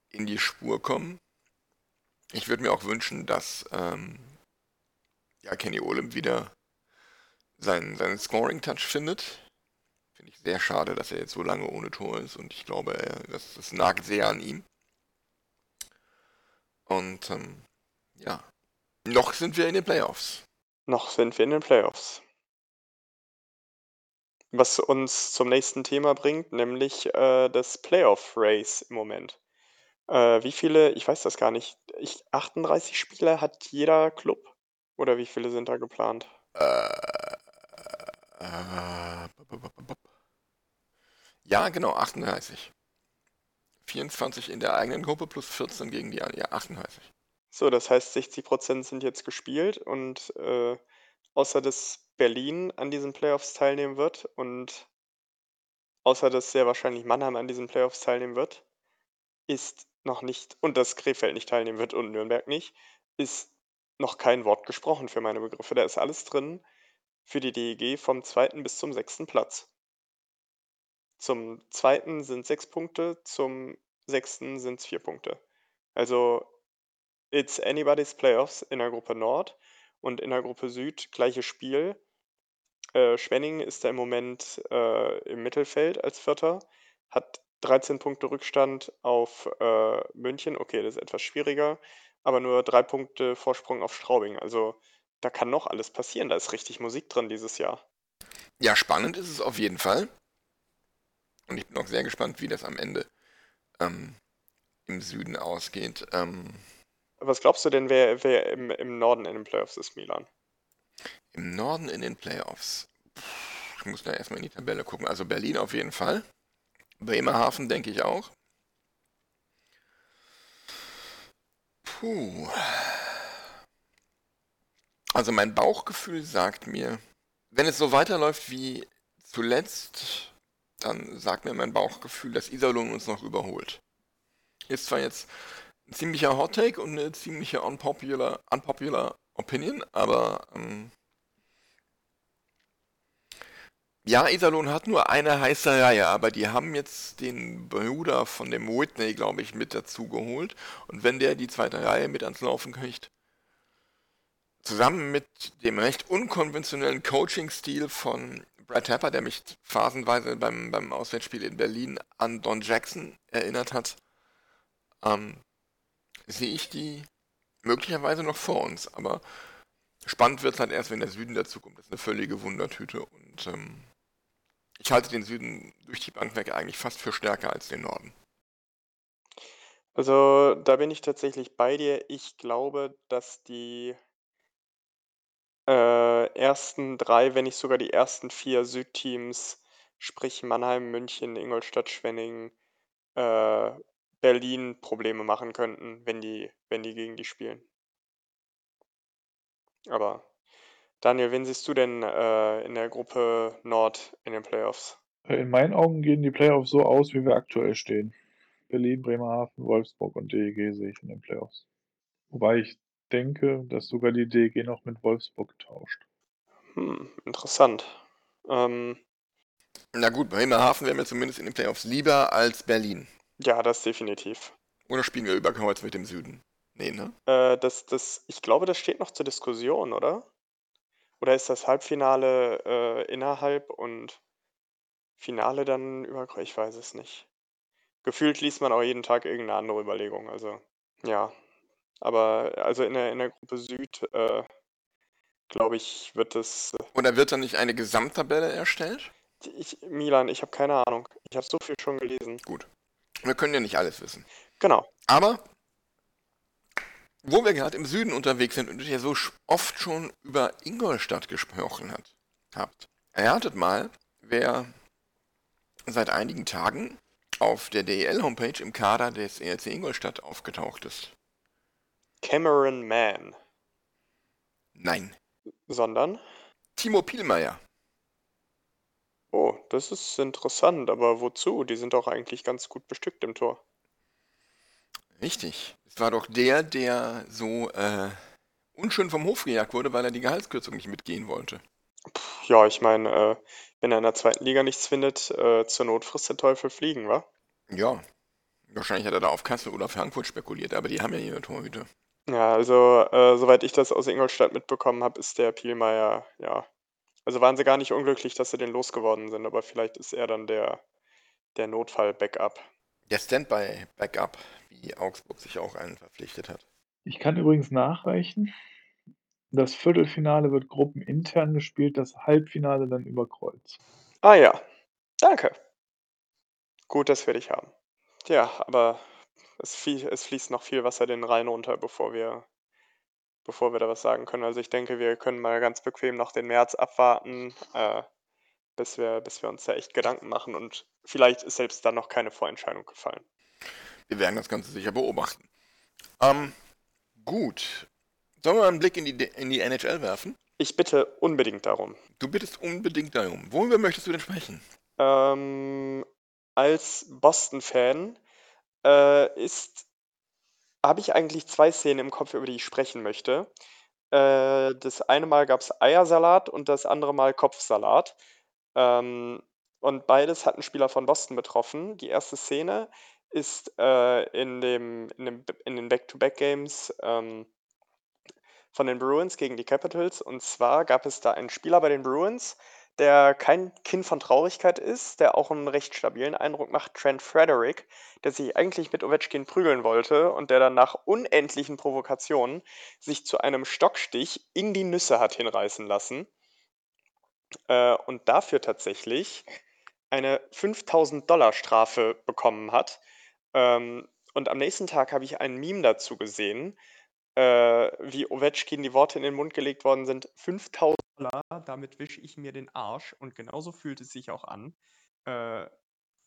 in die Spur kommen. Ich würde mir auch wünschen, dass ähm, ja, Kenny Olymp wieder seinen, seinen Scoring-Touch findet. Finde ich sehr schade, dass er jetzt so lange ohne Tor ist und ich glaube, er, das, das nagt sehr an ihm. Und ähm, ja, noch sind wir in den Playoffs.
Noch sind wir in den Playoffs. Was uns zum nächsten Thema bringt, nämlich äh, das Playoff-Race im Moment. Äh, wie viele, ich weiß das gar nicht, ich, 38 Spiele hat jeder Club? Oder wie viele sind da geplant?
Äh, äh, ja, genau, 38. 24 in der eigenen Gruppe plus 14 gegen die anderen. Ja, 38.
So, das heißt, 60% sind jetzt gespielt und äh, außer dass Berlin an diesen Playoffs teilnehmen wird und außer dass sehr wahrscheinlich Mannheim an diesen Playoffs teilnehmen wird, ist noch nicht, und dass Krefeld nicht teilnehmen wird und Nürnberg nicht, ist noch kein Wort gesprochen für meine Begriffe. Da ist alles drin für die DEG vom zweiten bis zum sechsten Platz. Zum zweiten sind sechs Punkte, zum sechsten sind es vier Punkte. Also, it's anybody's Playoffs in der Gruppe Nord und in der Gruppe Süd gleiches Spiel. Äh, Schwenning ist da im Moment äh, im Mittelfeld als Vierter, hat 13 Punkte Rückstand auf äh, München. Okay, das ist etwas schwieriger, aber nur drei Punkte Vorsprung auf Straubing. Also da kann noch alles passieren. Da ist richtig Musik drin dieses Jahr.
Ja, spannend ist es auf jeden Fall. Und ich bin auch sehr gespannt, wie das am Ende ähm, im Süden ausgeht. Ähm,
was glaubst du denn, wer, wer im, im Norden in den Playoffs ist, Milan?
Im Norden in den Playoffs. Ich muss da erstmal in die Tabelle gucken. Also Berlin auf jeden Fall. Bremerhaven denke ich auch. Puh. Also mein Bauchgefühl sagt mir, wenn es so weiterläuft wie zuletzt, dann sagt mir mein Bauchgefühl, dass Iserlohn uns noch überholt. Ist zwar jetzt ein ziemlicher Hot Take und eine ziemliche unpopular, unpopular Opinion, aber ähm, Ja, Iserlohn hat nur eine heiße Reihe, aber die haben jetzt den Bruder von dem Whitney, glaube ich, mit dazu geholt. Und wenn der die zweite Reihe mit ans Laufen kriegt, zusammen mit dem recht unkonventionellen Coaching-Stil von Brad Tapper, der mich phasenweise beim, beim Auswärtsspiel in Berlin an Don Jackson erinnert hat, ähm, sehe ich die möglicherweise noch vor uns. Aber spannend wird es halt erst, wenn der Süden dazukommt. Das ist eine völlige Wundertüte. Und ähm, ich halte den Süden durch die Bank weg eigentlich fast für stärker als den Norden.
Also da bin ich tatsächlich bei dir. Ich glaube, dass die äh, ersten drei, wenn nicht sogar die ersten vier Südteams, sprich Mannheim, München, Ingolstadt, Schwenning, äh, Berlin Probleme machen könnten, wenn die, wenn die gegen die spielen. Aber Daniel, wen siehst du denn äh, in der Gruppe Nord in den Playoffs?
Äh, in meinen Augen gehen die Playoffs so aus, wie wir aktuell stehen. Berlin, Bremerhaven, Wolfsburg und DEG sehe ich in den Playoffs. Wobei ich denke, dass sogar die DEG noch mit Wolfsburg tauscht.
Hm, interessant. Ähm,
Na gut, Bremerhaven wäre mir zumindest in den Playoffs lieber als Berlin.
ja, das definitiv.
Oder spielen wir über mit dem Süden? Nee, ne?
Äh, das, das, ich glaube, das steht noch zur Diskussion, oder? Oder ist das Halbfinale äh, innerhalb und Finale dann über? Ich weiß es nicht. Gefühlt liest man auch jeden Tag irgendeine andere Überlegung. Also, ja. Aber also in der, in der Gruppe Süd, äh, glaube ich, wird es.
Oder wird dann nicht eine Gesamttabelle erstellt?
Ich, Milan, ich habe keine Ahnung. Ich habe so viel schon gelesen.
Gut. Wir können ja nicht alles wissen.
Genau.
Aber wo wir gerade im Süden unterwegs sind und ihr so oft schon über Ingolstadt gesprochen hat, habt, erratet mal, wer seit einigen Tagen auf der DEL-Homepage im Kader des ERC Ingolstadt aufgetaucht ist.
Cameron Mann.
Nein,
Sondern.
Timo Pielmeier.
Oh, das ist interessant, aber wozu? Die sind doch eigentlich ganz gut bestückt im Tor.
Richtig. Es war doch der, der so äh, unschön vom Hof gejagt wurde, weil er die Gehaltskürzung nicht mitgehen wollte.
Ja, ich meine, äh, wenn er in der zweiten Liga nichts findet, äh, zur Not frisst der Teufel fliegen, wa?
Ja, wahrscheinlich hat er da auf Kassel oder Frankfurt spekuliert, aber die haben ja ihre Torhüter.
Ja, also, äh, soweit ich das aus Ingolstadt mitbekommen habe, ist der Pielmeier, ja. Also waren sie gar nicht unglücklich, dass sie den losgeworden sind, aber vielleicht ist er dann der, der Notfall-Backup.
Der Standby-Backup, wie Augsburg sich auch einen verpflichtet hat.
Ich kann übrigens nachreichen. Das Viertelfinale wird gruppenintern gespielt, das Halbfinale dann über Kreuz.
Ah ja, danke. Gut, das werde ich haben. Ja, aber es, flie es fließt noch viel Wasser den Rhein runter, bevor wir, bevor wir da was sagen können. Also ich denke, wir können mal ganz bequem noch den März abwarten, äh, bis, wir, bis wir uns da echt Gedanken machen und vielleicht ist selbst dann noch keine Vorentscheidung gefallen.
Wir werden das Ganze sicher beobachten. Ähm, gut. Sollen wir mal einen Blick in die, in die NHL werfen?
Ich bitte unbedingt darum.
Du bittest unbedingt darum. Worüber möchtest du denn sprechen?
Ähm, als Boston-Fan äh, ist, habe ich eigentlich zwei Szenen im Kopf, über die ich sprechen möchte. Äh, das eine Mal gab es Eiersalat und das andere Mal Kopfsalat. Ähm, und beides hat einen Spieler von Boston betroffen. Die erste Szene ist äh, in, dem, in, dem, in den Back-to-Back-Games ähm, von den Bruins gegen die Capitals. Und zwar gab es da einen Spieler bei den Bruins, der kein Kind von Traurigkeit ist, der auch einen recht stabilen Eindruck macht, Trent Frederick, der sich eigentlich mit Ovechkin prügeln wollte und der dann nach unendlichen Provokationen sich zu einem Stockstich in die Nüsse hat hinreißen lassen äh, und dafür tatsächlich eine 5000 Dollar Strafe bekommen hat. Ähm, und am nächsten Tag habe ich ein Meme dazu gesehen, äh, wie Ovechkin die Worte in den Mund gelegt worden sind, 5000 Dollar, damit wische ich mir den Arsch. Und genauso fühlt es sich auch an. Äh,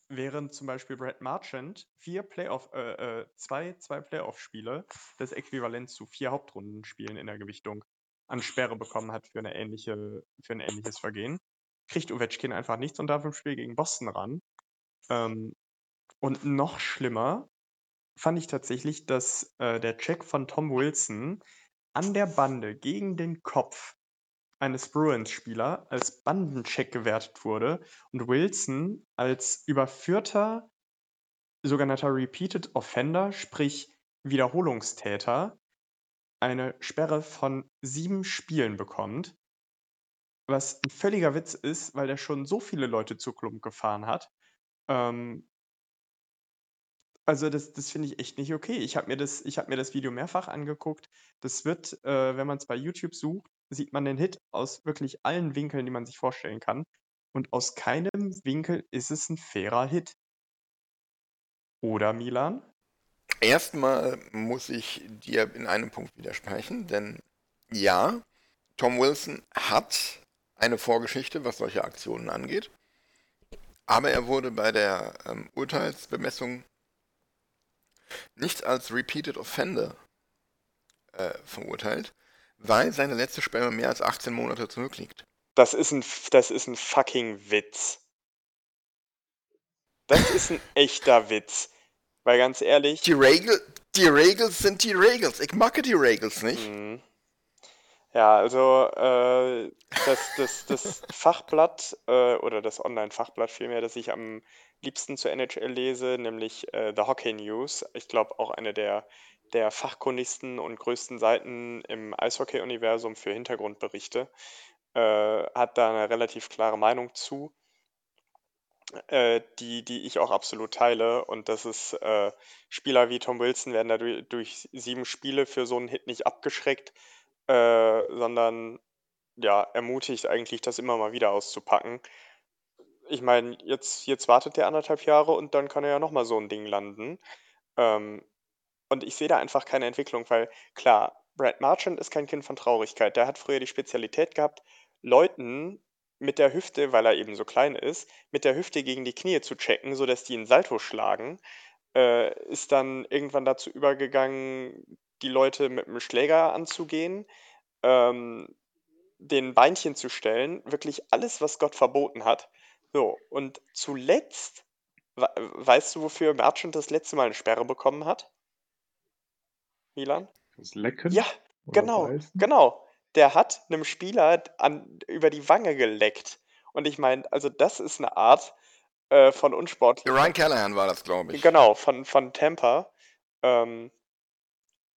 während zum Beispiel Brad Marchand vier Playoff, äh, äh, zwei, zwei Playoff-Spiele, das Äquivalent zu vier Hauptrundenspielen in der Gewichtung, an Sperre bekommen hat für, eine ähnliche, für ein ähnliches Vergehen, kriegt Ovechkin einfach nichts und darf im Spiel gegen Boston ran. Ähm, und noch schlimmer fand ich tatsächlich, dass äh, der Check von Tom Wilson an der Bande gegen den Kopf eines Bruins-Spieler als Bandencheck gewertet wurde und Wilson als überführter sogenannter Repeated Offender, sprich Wiederholungstäter, eine Sperre von sieben Spielen bekommt. Was ein völliger Witz ist, weil der schon so viele Leute zur Klump gefahren hat. Ähm, also das, das finde ich echt nicht okay. Ich habe mir, das, mir das Video mehrfach angeguckt. Das wird, äh, wenn man es bei YouTube sucht, sieht man den Hit aus wirklich allen Winkeln, die man sich vorstellen kann. Und aus keinem Winkel ist es ein fairer Hit. Oder Milan?
Erstmal muss ich dir in einem Punkt widersprechen, denn ja, Tom Wilson hat eine Vorgeschichte, was solche Aktionen angeht, aber er wurde bei der ähm, Urteilsbemessung nicht als Repeated Offender äh, verurteilt, weil seine letzte Sperre mehr als 18 Monate zurückliegt.
Das ist ein, das ist ein fucking Witz. Das ist ein echter Witz. Weil ganz ehrlich.
Die, Regel, die Regels sind die Regels. Ich mag die Regels nicht.
Mhm. Ja, also äh, das, das, das Fachblatt äh, oder das Online-Fachblatt vielmehr, das ich am liebsten zur NHL lese, nämlich äh, The Hockey News. Ich glaube auch eine der, der fachkundigsten und größten Seiten im Eishockey-Universum für Hintergrundberichte. Äh, hat da eine relativ klare Meinung zu äh, die, die ich auch absolut teile. Und das ist, äh, Spieler wie Tom Wilson werden dadurch durch sieben Spiele für so einen Hit nicht abgeschreckt, äh, sondern ja, ermutigt eigentlich, das immer mal wieder auszupacken. Ich meine, jetzt, jetzt wartet der anderthalb Jahre und dann kann er ja nochmal so ein Ding landen. Ähm, und ich sehe da einfach keine Entwicklung, weil klar, Brad Marchand ist kein Kind von Traurigkeit. Der hat früher die Spezialität gehabt, Leuten mit der Hüfte, weil er eben so klein ist, mit der Hüfte gegen die Knie zu checken, sodass die einen Salto schlagen, äh, ist dann irgendwann dazu übergegangen, die Leute mit einem Schläger anzugehen, ähm, den Beinchen zu stellen, wirklich alles, was Gott verboten hat. So, und zuletzt, we weißt du, wofür Merchant das letzte Mal eine Sperre bekommen hat? Milan?
Das Lecken?
Ja,
Oder
genau,
beißen?
genau der hat einem Spieler an, über die Wange geleckt. Und ich meine, also das ist eine Art äh, von unsportlich.
Ryan Callahan war das, glaube ich.
Genau, von, von Tampa. Ähm,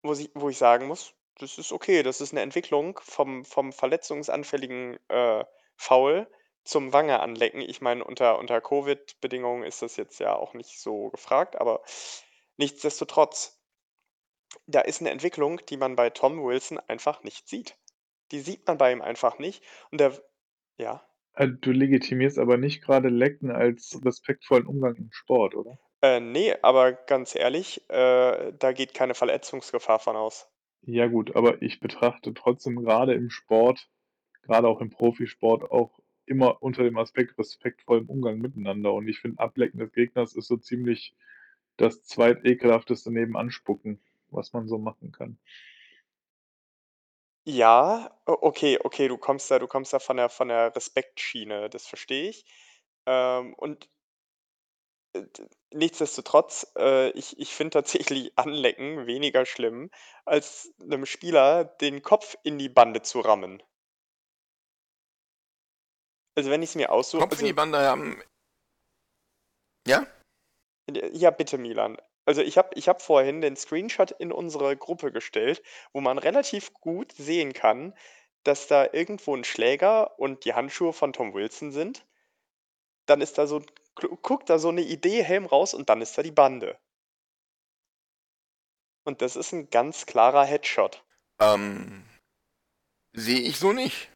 wo, ich, wo ich sagen muss, das ist okay. Das ist eine Entwicklung vom, vom verletzungsanfälligen äh, Foul zum Wange anlecken. Ich meine, unter, unter Covid-Bedingungen ist das jetzt ja auch nicht so gefragt, aber nichtsdestotrotz, da ist eine Entwicklung, die man bei Tom Wilson einfach nicht sieht. Die sieht man bei ihm einfach nicht. Und der ja?
Äh, du legitimierst aber nicht gerade Lecken als respektvollen Umgang im Sport, oder?
Äh, ne, aber ganz ehrlich, äh, da geht keine Verletzungsgefahr von aus.
Ja gut, aber ich betrachte trotzdem gerade im Sport, gerade auch im Profisport, auch immer unter dem Aspekt respektvollem Umgang miteinander. Und ich finde, Ablecken des Gegners ist so ziemlich das zweitekelhafteste neben Anspucken, was man so machen kann.
Ja, okay, okay, du kommst da du kommst da von der von der Respektschiene, das verstehe ich. Ähm, und äh, nichtsdestotrotz, äh, ich ich finde tatsächlich Anlecken weniger schlimm, als einem Spieler den Kopf in die Bande zu rammen. Also, wenn ich's mir aussuche
die
also
Bande haben. Ja?
ja, bitte, Milan. Also ich habe ich hab vorhin den Screenshot in unsere Gruppe gestellt, wo man relativ gut sehen kann, dass da irgendwo ein Schläger und die Handschuhe von Tom Wilson sind. Dann ist da so guckt da so eine Idee Helm raus und dann ist da die Bande. Und das ist ein ganz klarer Headshot.
Ähm, sehe ich so nicht.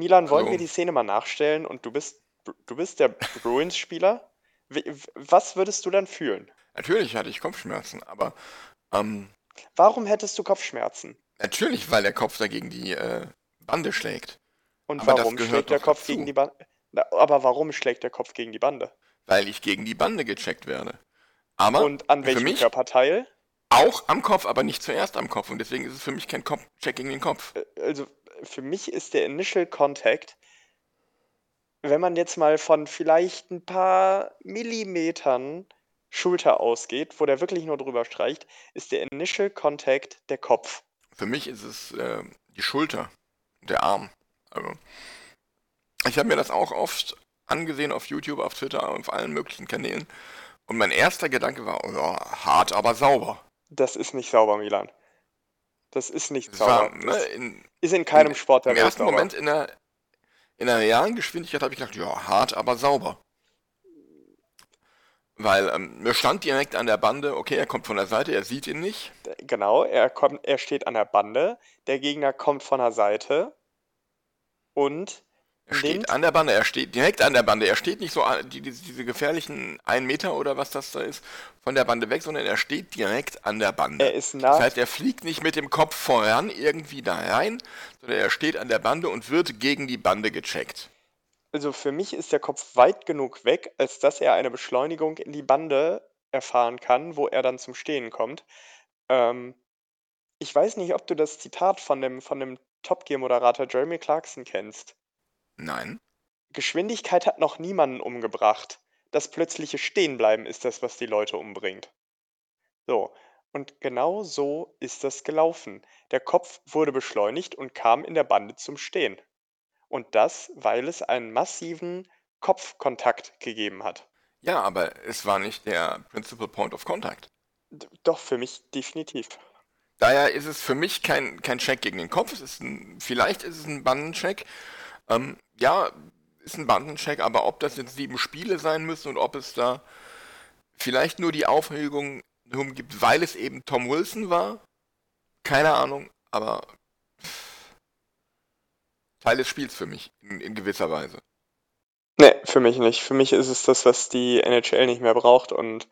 Milan, wollen wir die Szene mal nachstellen und du bist du bist der Bruins-Spieler? was würdest du dann fühlen?
Natürlich hatte ich Kopfschmerzen, aber ähm,
Warum hättest du Kopfschmerzen?
natürlich, weil der Kopf dagegen die äh, Bande schlägt.
Und
Aber
warum schlägt der Kopf
dazu.
gegen die Bande? Aber warum schlägt der Kopf gegen die Bande?
Weil ich gegen die Bande gecheckt werde. Aber
Und an welchem
mich
Körperteil?
auch am Kopf, aber nicht zuerst am Kopf. Und deswegen ist es für mich kein Kopf Check gegen den Kopf.
Äh, Also für mich ist der Initial Contact, wenn man jetzt mal von vielleicht ein paar Millimetern Schulter ausgeht, wo der wirklich nur drüber streicht, ist der Initial Contact der Kopf.
Für mich ist es äh, die Schulter. der Arm. Also, ich habe mir das auch oft angesehen auf YouTube, auf Twitter, auf allen möglichen Kanälen. Und mein erster Gedanke war, oh, hart, aber sauber.
Das ist nicht sauber, Milan. Das ist nicht
war, ne, in,
ist in keinem
im-
Sport der
Im ersten
sauber.
Moment in der, in der realen Geschwindigkeit habe ich gedacht, ja, hart, aber sauber. Weil ähm, mir stand direkt an der Bande, okay, er kommt von der Seite, er sieht ihn nicht.
Genau, er kommt, er steht an der Bande, der Gegner kommt von der Seite und
Er steht
nimmt,
an der Bande, er steht direkt an der Bande. Er steht nicht so an, die, diese, diese gefährlichen 1 Meter oder was das da ist, von der Bande weg, sondern er steht direkt an der Bande.
er ist
Das
nah,
heißt, er fliegt nicht mit dem Kopf voran irgendwie da rein, sondern er steht an der Bande und wird gegen die Bande gecheckt.
also für mich ist der Kopf weit genug weg, als dass er eine Beschleunigung in die Bande erfahren kann, wo er dann zum Stehen kommt. Ähm, ich weiß nicht, ob du das Zitat von dem, von dem Top Gear-Moderator Jeremy Clarkson kennst.
Nein.
Geschwindigkeit hat noch niemanden umgebracht. Das plötzliche Stehenbleiben ist das, was die Leute umbringt. So, und genau so ist das gelaufen. Der Kopf wurde beschleunigt und kam in der Bande zum Stehen. Und das, weil es einen massiven Kopfkontakt gegeben hat.
Ja, aber es war nicht der Principal Point of Contact.
D doch, für mich definitiv.
Daher ist es für mich kein, kein Check gegen den Kopf. Es ist ein, vielleicht ist es ein Bandencheck. Ähm, ja, ist ein Bandencheck, aber ob das jetzt sieben Spiele sein müssen und ob es da vielleicht nur die Aufregung drum gibt, weil es eben Tom Wilson war, keine Ahnung, aber Teil des Spiels für mich, in, in gewisser Weise.
Nee, für mich nicht. Für mich ist es das, was die NHL nicht mehr braucht und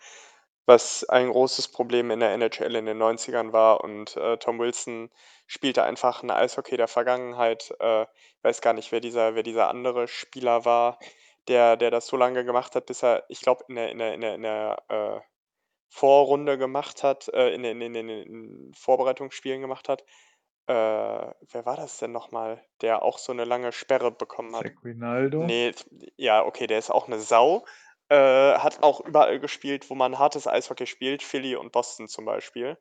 was ein großes Problem in der NHL in den 90ern war. Und äh, Tom Wilson spielte einfach ein Eishockey der Vergangenheit. Äh, ich weiß gar nicht, wer dieser, wer dieser andere Spieler war, der, der das so lange gemacht hat, bis er, ich glaube, in der, in der, in der, in der äh, Vorrunde gemacht hat, äh, in, den- in, den- in Vorbereitungsspielen gemacht hat. Äh, wer war das denn nochmal, der auch so eine lange Sperre bekommen hat?
Zach Rinaldo.
Nee, ja, okay, der ist auch eine Sau. Äh, hat auch überall gespielt, wo man hartes Eishockey spielt, Philly und Boston zum Beispiel.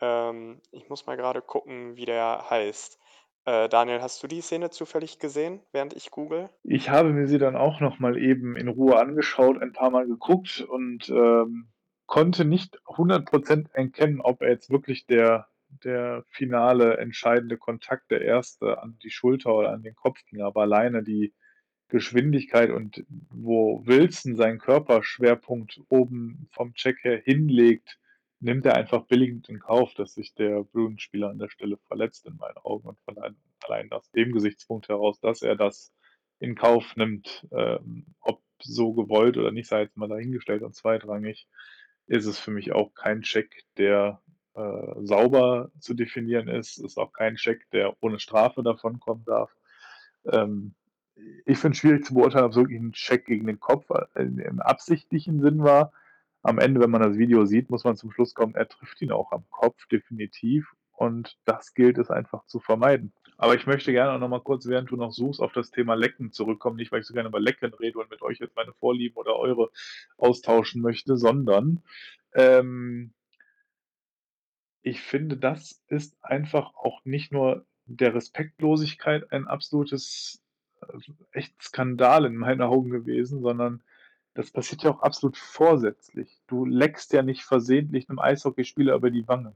Ähm, ich muss mal gerade gucken, wie der heißt. Äh, Daniel, hast du die Szene zufällig gesehen, während ich google?
Ich habe mir sie dann auch noch mal eben in Ruhe angeschaut, ein paar Mal geguckt und ähm, konnte nicht 100% erkennen, ob er jetzt wirklich der, der finale entscheidende Kontakt, der erste an die Schulter oder an den Kopf ging, aber alleine die Geschwindigkeit und wo Wilson seinen Körperschwerpunkt oben vom Check her hinlegt, nimmt er einfach billigend in Kauf, dass sich der Bruins-Spieler an der Stelle verletzt in meinen Augen und von allein, allein aus dem Gesichtspunkt heraus, dass er das in Kauf nimmt, ähm, ob so gewollt oder nicht, sei jetzt mal dahingestellt und zweitrangig, ist es für mich auch kein Check, der äh, sauber zu definieren ist, ist auch kein Check, der ohne Strafe davonkommen darf. Ähm, ich finde es schwierig zu beurteilen, ob es wirklich ein Check gegen den Kopf äh, im absichtlichen Sinn war. Am Ende, wenn man das Video sieht, muss man zum Schluss kommen, er trifft ihn auch am Kopf, definitiv. Und das gilt es einfach zu vermeiden. Aber ich möchte gerne auch noch mal kurz, während du noch suchst, auf das Thema Lecken zurückkommen. Nicht, weil ich so gerne über Lecken rede und mit euch jetzt meine Vorlieben oder eure austauschen möchte, sondern ähm, ich finde, das ist einfach auch nicht nur der Respektlosigkeit ein absolutes, echt Skandal in meinen Augen gewesen, sondern das passiert ja auch absolut vorsätzlich. Du leckst ja nicht versehentlich einem Eishockeyspieler über die Wange.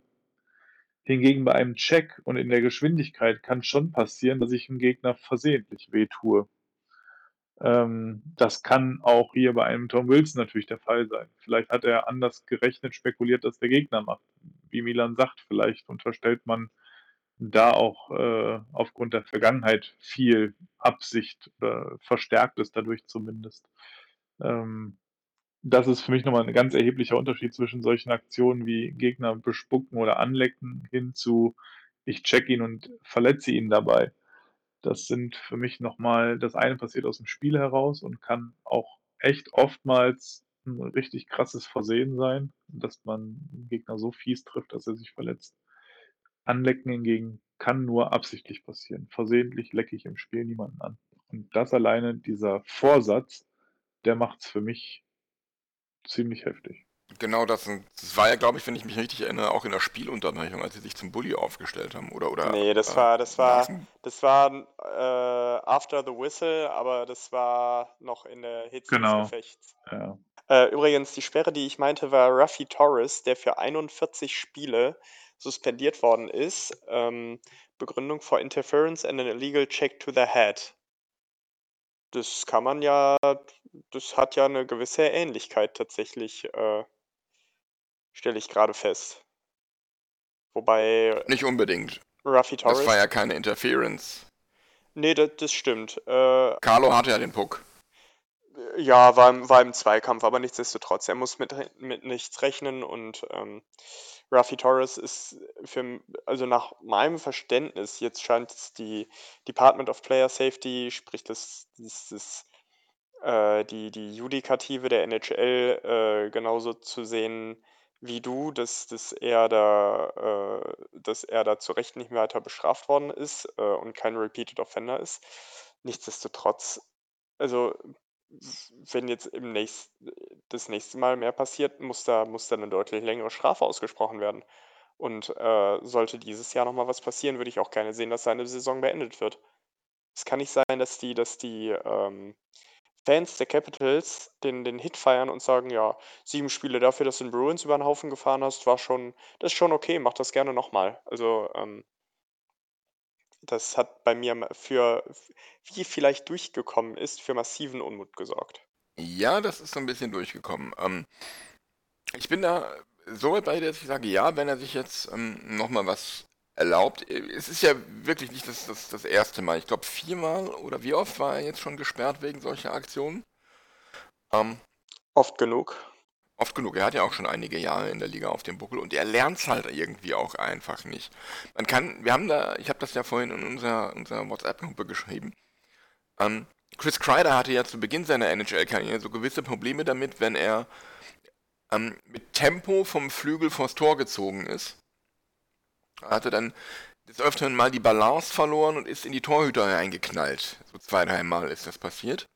Hingegen bei einem Check und in der Geschwindigkeit kann schon passieren, dass ich einem Gegner versehentlich wehtue. Ähm, das kann auch hier bei einem Tom Wilson natürlich der Fall sein. Vielleicht hat er anders gerechnet, spekuliert, dass der Gegner macht. Wie Milan sagt, vielleicht unterstellt man da auch äh, aufgrund der Vergangenheit viel Absicht oder verstärkt es dadurch zumindest. Ähm, das ist für mich nochmal ein ganz erheblicher Unterschied zwischen solchen Aktionen wie Gegner bespucken oder anlecken hin zu ich check ihn und verletze ihn dabei. Das sind für mich nochmal, das eine passiert aus dem Spiel heraus und kann auch echt oftmals ein richtig krasses Versehen sein, dass man den Gegner so fies trifft, dass er sich verletzt. Anlecken hingegen kann nur absichtlich passieren. Versehentlich lecke ich im Spiel niemanden an. Und das alleine, dieser Vorsatz, der macht es für mich ziemlich heftig.
Genau das. Das war ja, glaube ich, wenn ich mich richtig erinnere, auch in der Spielunterbrechung, als sie sich zum Bully aufgestellt haben. Oder, oder
Nee, das
äh,
war, das war,
nach dem-
das war äh, after the whistle, aber das war noch in der Hitze
Genau.
des Gefechts.
Ja.
Äh, übrigens, die Sperre, die ich meinte, war Ruffy Torres, der für 41 Spiele suspendiert worden ist. Ähm, Begründung for Interference and an illegal check to the head. Das kann man ja, das hat ja eine gewisse Ähnlichkeit tatsächlich, äh, stelle ich gerade fest. Wobei
Nicht unbedingt.
Ruffy Torres.
Das war ja keine Interference.
Nee, das, das stimmt. Äh,
Carlo hatte ja den Puck.
ja, war im, war im Zweikampf, aber nichtsdestotrotz, er muss mit, mit nichts rechnen und ähm, Rafi Torres ist für, also nach meinem Verständnis, jetzt scheint es die Department of Player Safety, sprich das, das, das äh, die, die Judikative der NHL äh, genauso zu sehen wie du, dass, dass er da, äh, dass er da zu Recht nicht mehr weiter bestraft worden ist äh, und kein Repeated Offender ist. Nichtsdestotrotz, also wenn jetzt im nächsten, das nächste Mal mehr passiert, muss da, muss da eine deutlich längere Strafe ausgesprochen werden. Und äh, sollte dieses Jahr nochmal was passieren, würde ich auch gerne sehen, dass seine Saison beendet wird. Es kann nicht sein, dass die, dass die ähm, Fans der Capitals den, den Hit feiern und sagen, ja, sieben Spiele dafür, dass du den Bruins über den Haufen gefahren hast, war schon, das ist schon okay, mach das gerne nochmal. Also, ähm, das hat bei mir für, wie vielleicht durchgekommen ist, für massiven Unmut gesorgt.
Ja, das ist so ein bisschen durchgekommen. Ähm, ich bin da so weit bei dir, dass ich sage, ja, wenn er sich jetzt ähm, nochmal was erlaubt. äh, Es ist ja wirklich nicht das, das, das erste Mal. Ich glaube, viermal oder wie oft war er jetzt schon gesperrt wegen solcher Aktionen? Ähm,
Oft genug.
Oft genug. Er hat ja auch schon einige Jahre in der Liga auf dem Buckel und er lernt es halt irgendwie auch einfach nicht. Man kann, wir haben da, ich habe das ja vorhin in unserer, unserer WhatsApp-Gruppe geschrieben. Ähm, Chris Kreider hatte ja zu Beginn seiner NHL-Karriere so gewisse Probleme damit, wenn er ähm, mit Tempo vom Flügel vors Tor gezogen ist. Er hatte dann des Öfteren mal die Balance verloren und ist in die Torhüter reingeknallt. So zwei, dreimal ist das passiert.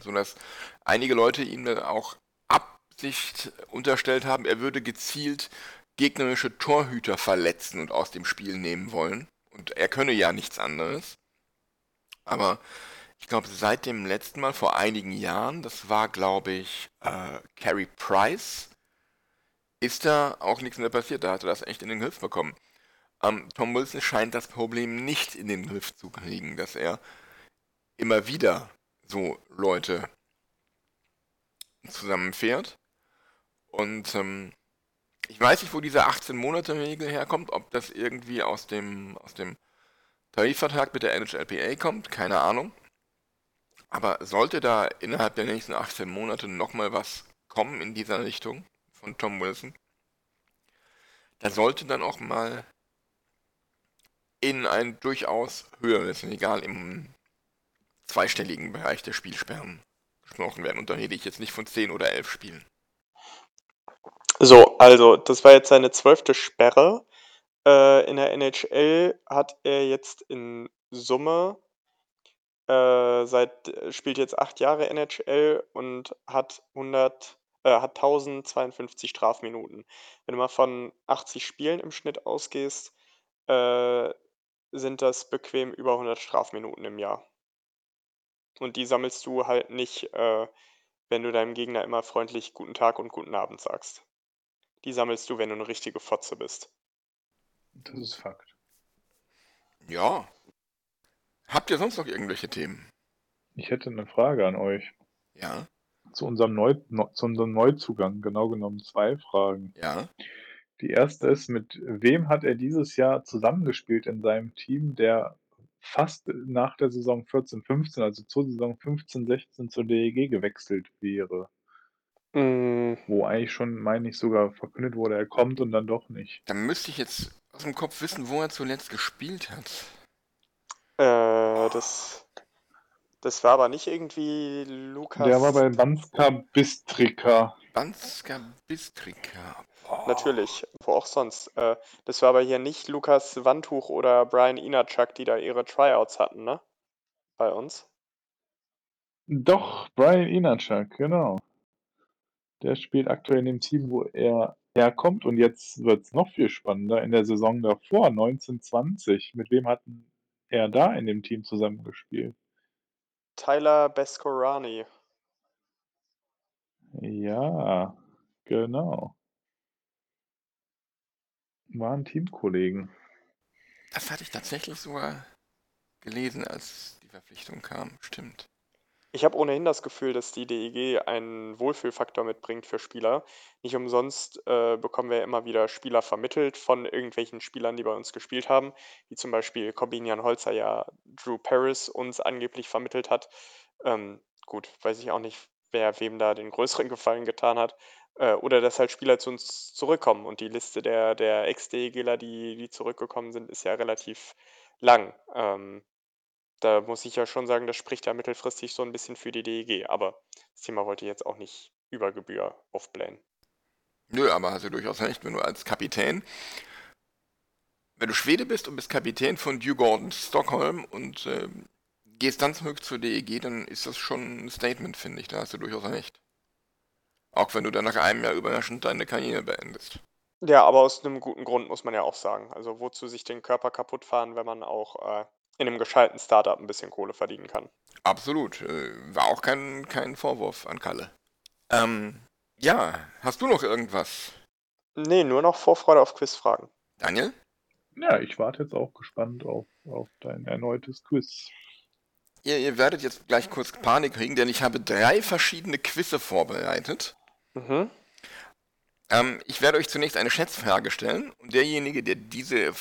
Sodass einige Leute ihm dann auch Absicht unterstellt haben, er würde gezielt gegnerische Torhüter verletzen und aus dem Spiel nehmen wollen. Und er könne ja nichts anderes. Aber ich glaube, seit dem letzten Mal vor einigen Jahren, das war, glaube ich, äh, Carey Price, ist da auch nichts mehr passiert. Da hat er das echt in den Griff bekommen. Ähm, Tom Wilson scheint das Problem nicht in den Griff zu kriegen, dass er immer wieder so Leute zusammenfährt. Und ähm, ich weiß nicht, wo diese 18-Monate-Regel herkommt, ob das irgendwie aus dem, aus dem Tarifvertrag mit der NHLPA kommt, keine Ahnung. Aber sollte da innerhalb der nächsten 18 Monate nochmal was kommen in dieser Richtung von Tom Wilson, da sollte dann auch mal in ein durchaus höheres, egal im zweistelligen Bereich der Spielsperren gesprochen werden. Und da rede ich jetzt nicht von 10 oder 11 Spielen.
So, also, das war jetzt seine zwölfte Sperre. Äh, in der NHL hat er jetzt in Summe äh, seit spielt jetzt acht Jahre NHL und hat 100 äh, hat 1052 Strafminuten. Wenn du mal von 80 Spielen im Schnitt ausgehst, äh, sind das bequem über 100 Strafminuten im Jahr. Und die sammelst du halt nicht, äh, wenn du deinem Gegner immer freundlich guten Tag und guten Abend sagst. Die sammelst du, wenn du eine richtige Fotze bist.
Das ist Fakt.
Ja. Habt ihr sonst noch irgendwelche Themen?
Ich hätte eine Frage an euch.
Ja,
Zu unserem, Neu no, zu unserem Neuzugang, genau genommen zwei Fragen.
ja.
Die erste ist, mit wem hat er dieses Jahr zusammengespielt in seinem Team, der fast nach der Saison 14-15, also zur Saison 15-16 zur DEG gewechselt wäre?
Mm,
Wo eigentlich schon, meine ich, sogar verkündet wurde, er kommt und dann doch nicht.
Dann müsste ich jetzt aus dem Kopf wissen, wo er zuletzt gespielt hat.
äh, das, das war aber nicht irgendwie Lukas.
Der war bei Banska Bistrika.
Banska Bistrika. Boah.
Natürlich, wo auch sonst. Äh, das war aber hier nicht Lukas Wandtuch oder Brian Inachuk, die da ihre Tryouts hatten, ne? Bei uns.
Doch, Brian Inachak, genau. Der spielt aktuell in dem Team, wo er herkommt. Und jetzt wird es noch viel spannender. In der Saison davor, 1920, mit wem hat er da in dem Team zusammengespielt?
Tyler Bescorani.
Ja, genau. Waren Teamkollegen.
Das hatte ich tatsächlich sogar gelesen, als die Verpflichtung kam. Stimmt.
Ich habe ohnehin das Gefühl, dass die DEG einen Wohlfühlfaktor mitbringt für Spieler. Nicht umsonst äh, bekommen wir immer wieder Spieler vermittelt von irgendwelchen Spielern, die bei uns gespielt haben, wie zum Beispiel Corbinian Holzer ja Drew Paris uns angeblich vermittelt hat. Ähm, gut, weiß ich auch nicht, wer wem da den größeren Gefallen getan hat. Äh, oder dass halt Spieler zu uns zurückkommen. Und die Liste der, der Ex-DEGler, die, die zurückgekommen sind, ist ja relativ lang. Ähm, da muss ich ja schon sagen, das spricht ja mittelfristig so ein bisschen für die DEG. Aber das Thema wollte ich jetzt auch nicht über Gebühr aufblähen.
Nö, aber hast du durchaus recht, wenn du als Kapitän, wenn du Schwede bist und bist Kapitän von Dugordon Stockholm und äh, gehst dann zurück zur DEG, dann ist das schon ein Statement, finde ich. Da hast du durchaus recht. Auch wenn du dann nach einem Jahr überraschend deine Karriere beendest.
Ja, aber aus einem guten Grund muss man ja auch sagen. Also wozu sich den Körper kaputt fahren, wenn man auch äh, in einem gescheiten Startup ein bisschen Kohle verdienen kann.
Absolut. Äh, war auch kein, kein Vorwurf an Kalle. Ähm, ja, hast du noch irgendwas?
Nee, nur noch Vorfreude auf Quizfragen.
Daniel?
Ja, ich warte jetzt auch gespannt auf, auf dein erneutes Quiz.
Ihr, ihr werdet jetzt gleich kurz Panik kriegen, denn ich habe drei verschiedene Quizze vorbereitet.
Mhm.
Ähm, ich werde euch zunächst eine Schätzfrage stellen und derjenige, der diese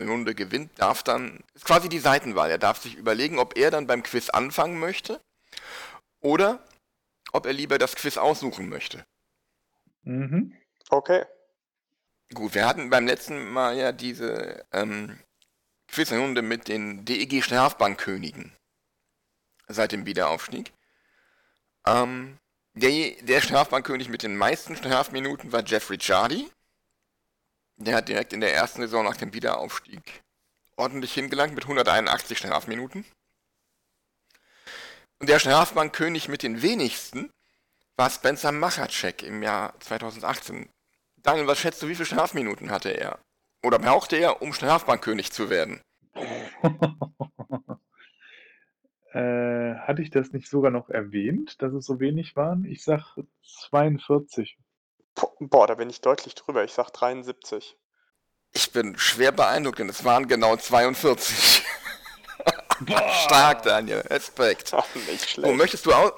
Runde gewinnt, darf dann, ist quasi die Seitenwahl, er darf sich überlegen, ob er dann beim Quiz anfangen möchte oder ob er lieber das Quiz aussuchen möchte.
Mhm.
Okay.
Gut, wir hatten beim letzten Mal ja diese ähm, Quizrunde mit den DEG Strafbankkönigen seit dem Wiederaufstieg. Ähm, der, der Strafbankkönig mit den meisten Strafminuten war Jeffrey Chardy. Der hat direkt in der ersten Saison nach dem Wiederaufstieg ordentlich hingelangt mit 181 Strafminuten. Und der Strafbankkönig mit den wenigsten war Spencer Machacek im Jahr 2018. Daniel, was schätzt du, wie viele Strafminuten hatte er? Oder brauchte er, um Strafbankkönig zu werden?
äh, hatte ich das nicht sogar noch erwähnt, dass es so wenig waren? Ich sag 42.
Boah, da bin ich deutlich drüber. Ich sag 73.
Ich bin schwer beeindruckt, denn es waren genau 42. Stark, Daniel. Respekt.
Ach, nicht schlecht.
So, möchtest du, au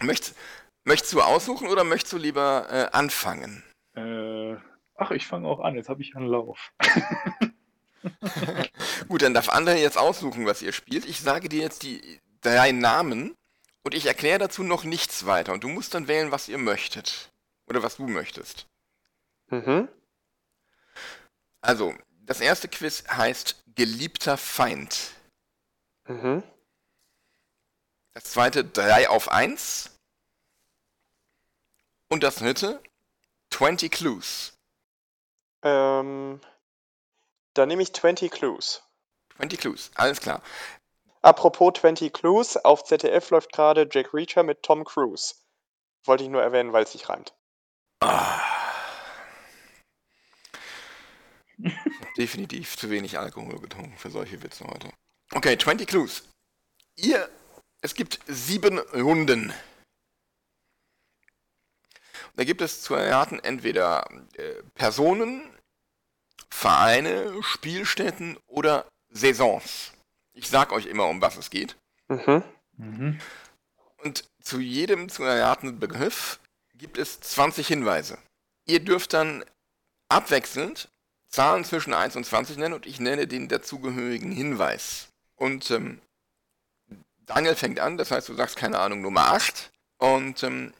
möchtest, möchtest du aussuchen oder möchtest du lieber äh, anfangen?
Äh, ach, ich fange auch an. Jetzt habe ich einen Lauf.
Gut, dann darf André jetzt aussuchen, was ihr spielt. Ich sage dir jetzt die drei Namen und ich erkläre dazu noch nichts weiter. Und du musst dann wählen, was ihr möchtet. Oder was du möchtest.
Mhm.
Also, das erste Quiz heißt Geliebter Feind.
Mhm.
Das zweite 3 auf 1. Und das dritte 20 Clues.
Ähm, dann nehme ich 20 Clues.
20 Clues, alles klar.
Apropos 20 Clues, auf ZDF läuft gerade Jack Reacher mit Tom Cruise. Wollte ich nur erwähnen, weil es sich reimt.
Ah. Ich habe definitiv zu wenig Alkohol getrunken für solche Witze heute. Okay, 20 Clues. Ihr, es gibt sieben Runden. Da gibt es zu erraten entweder äh, Personen, Vereine, Spielstätten oder Saisons. Ich sag euch immer, um was es geht.
Mhm.
Mhm.
Und zu jedem zu erratenden Begriff gibt es 20 Hinweise. Ihr dürft dann abwechselnd Zahlen zwischen 1 und 20 nennen und ich nenne den dazugehörigen Hinweis. Und ähm, Daniel fängt an, das heißt, du sagst keine Ahnung Nummer 8 und ähm,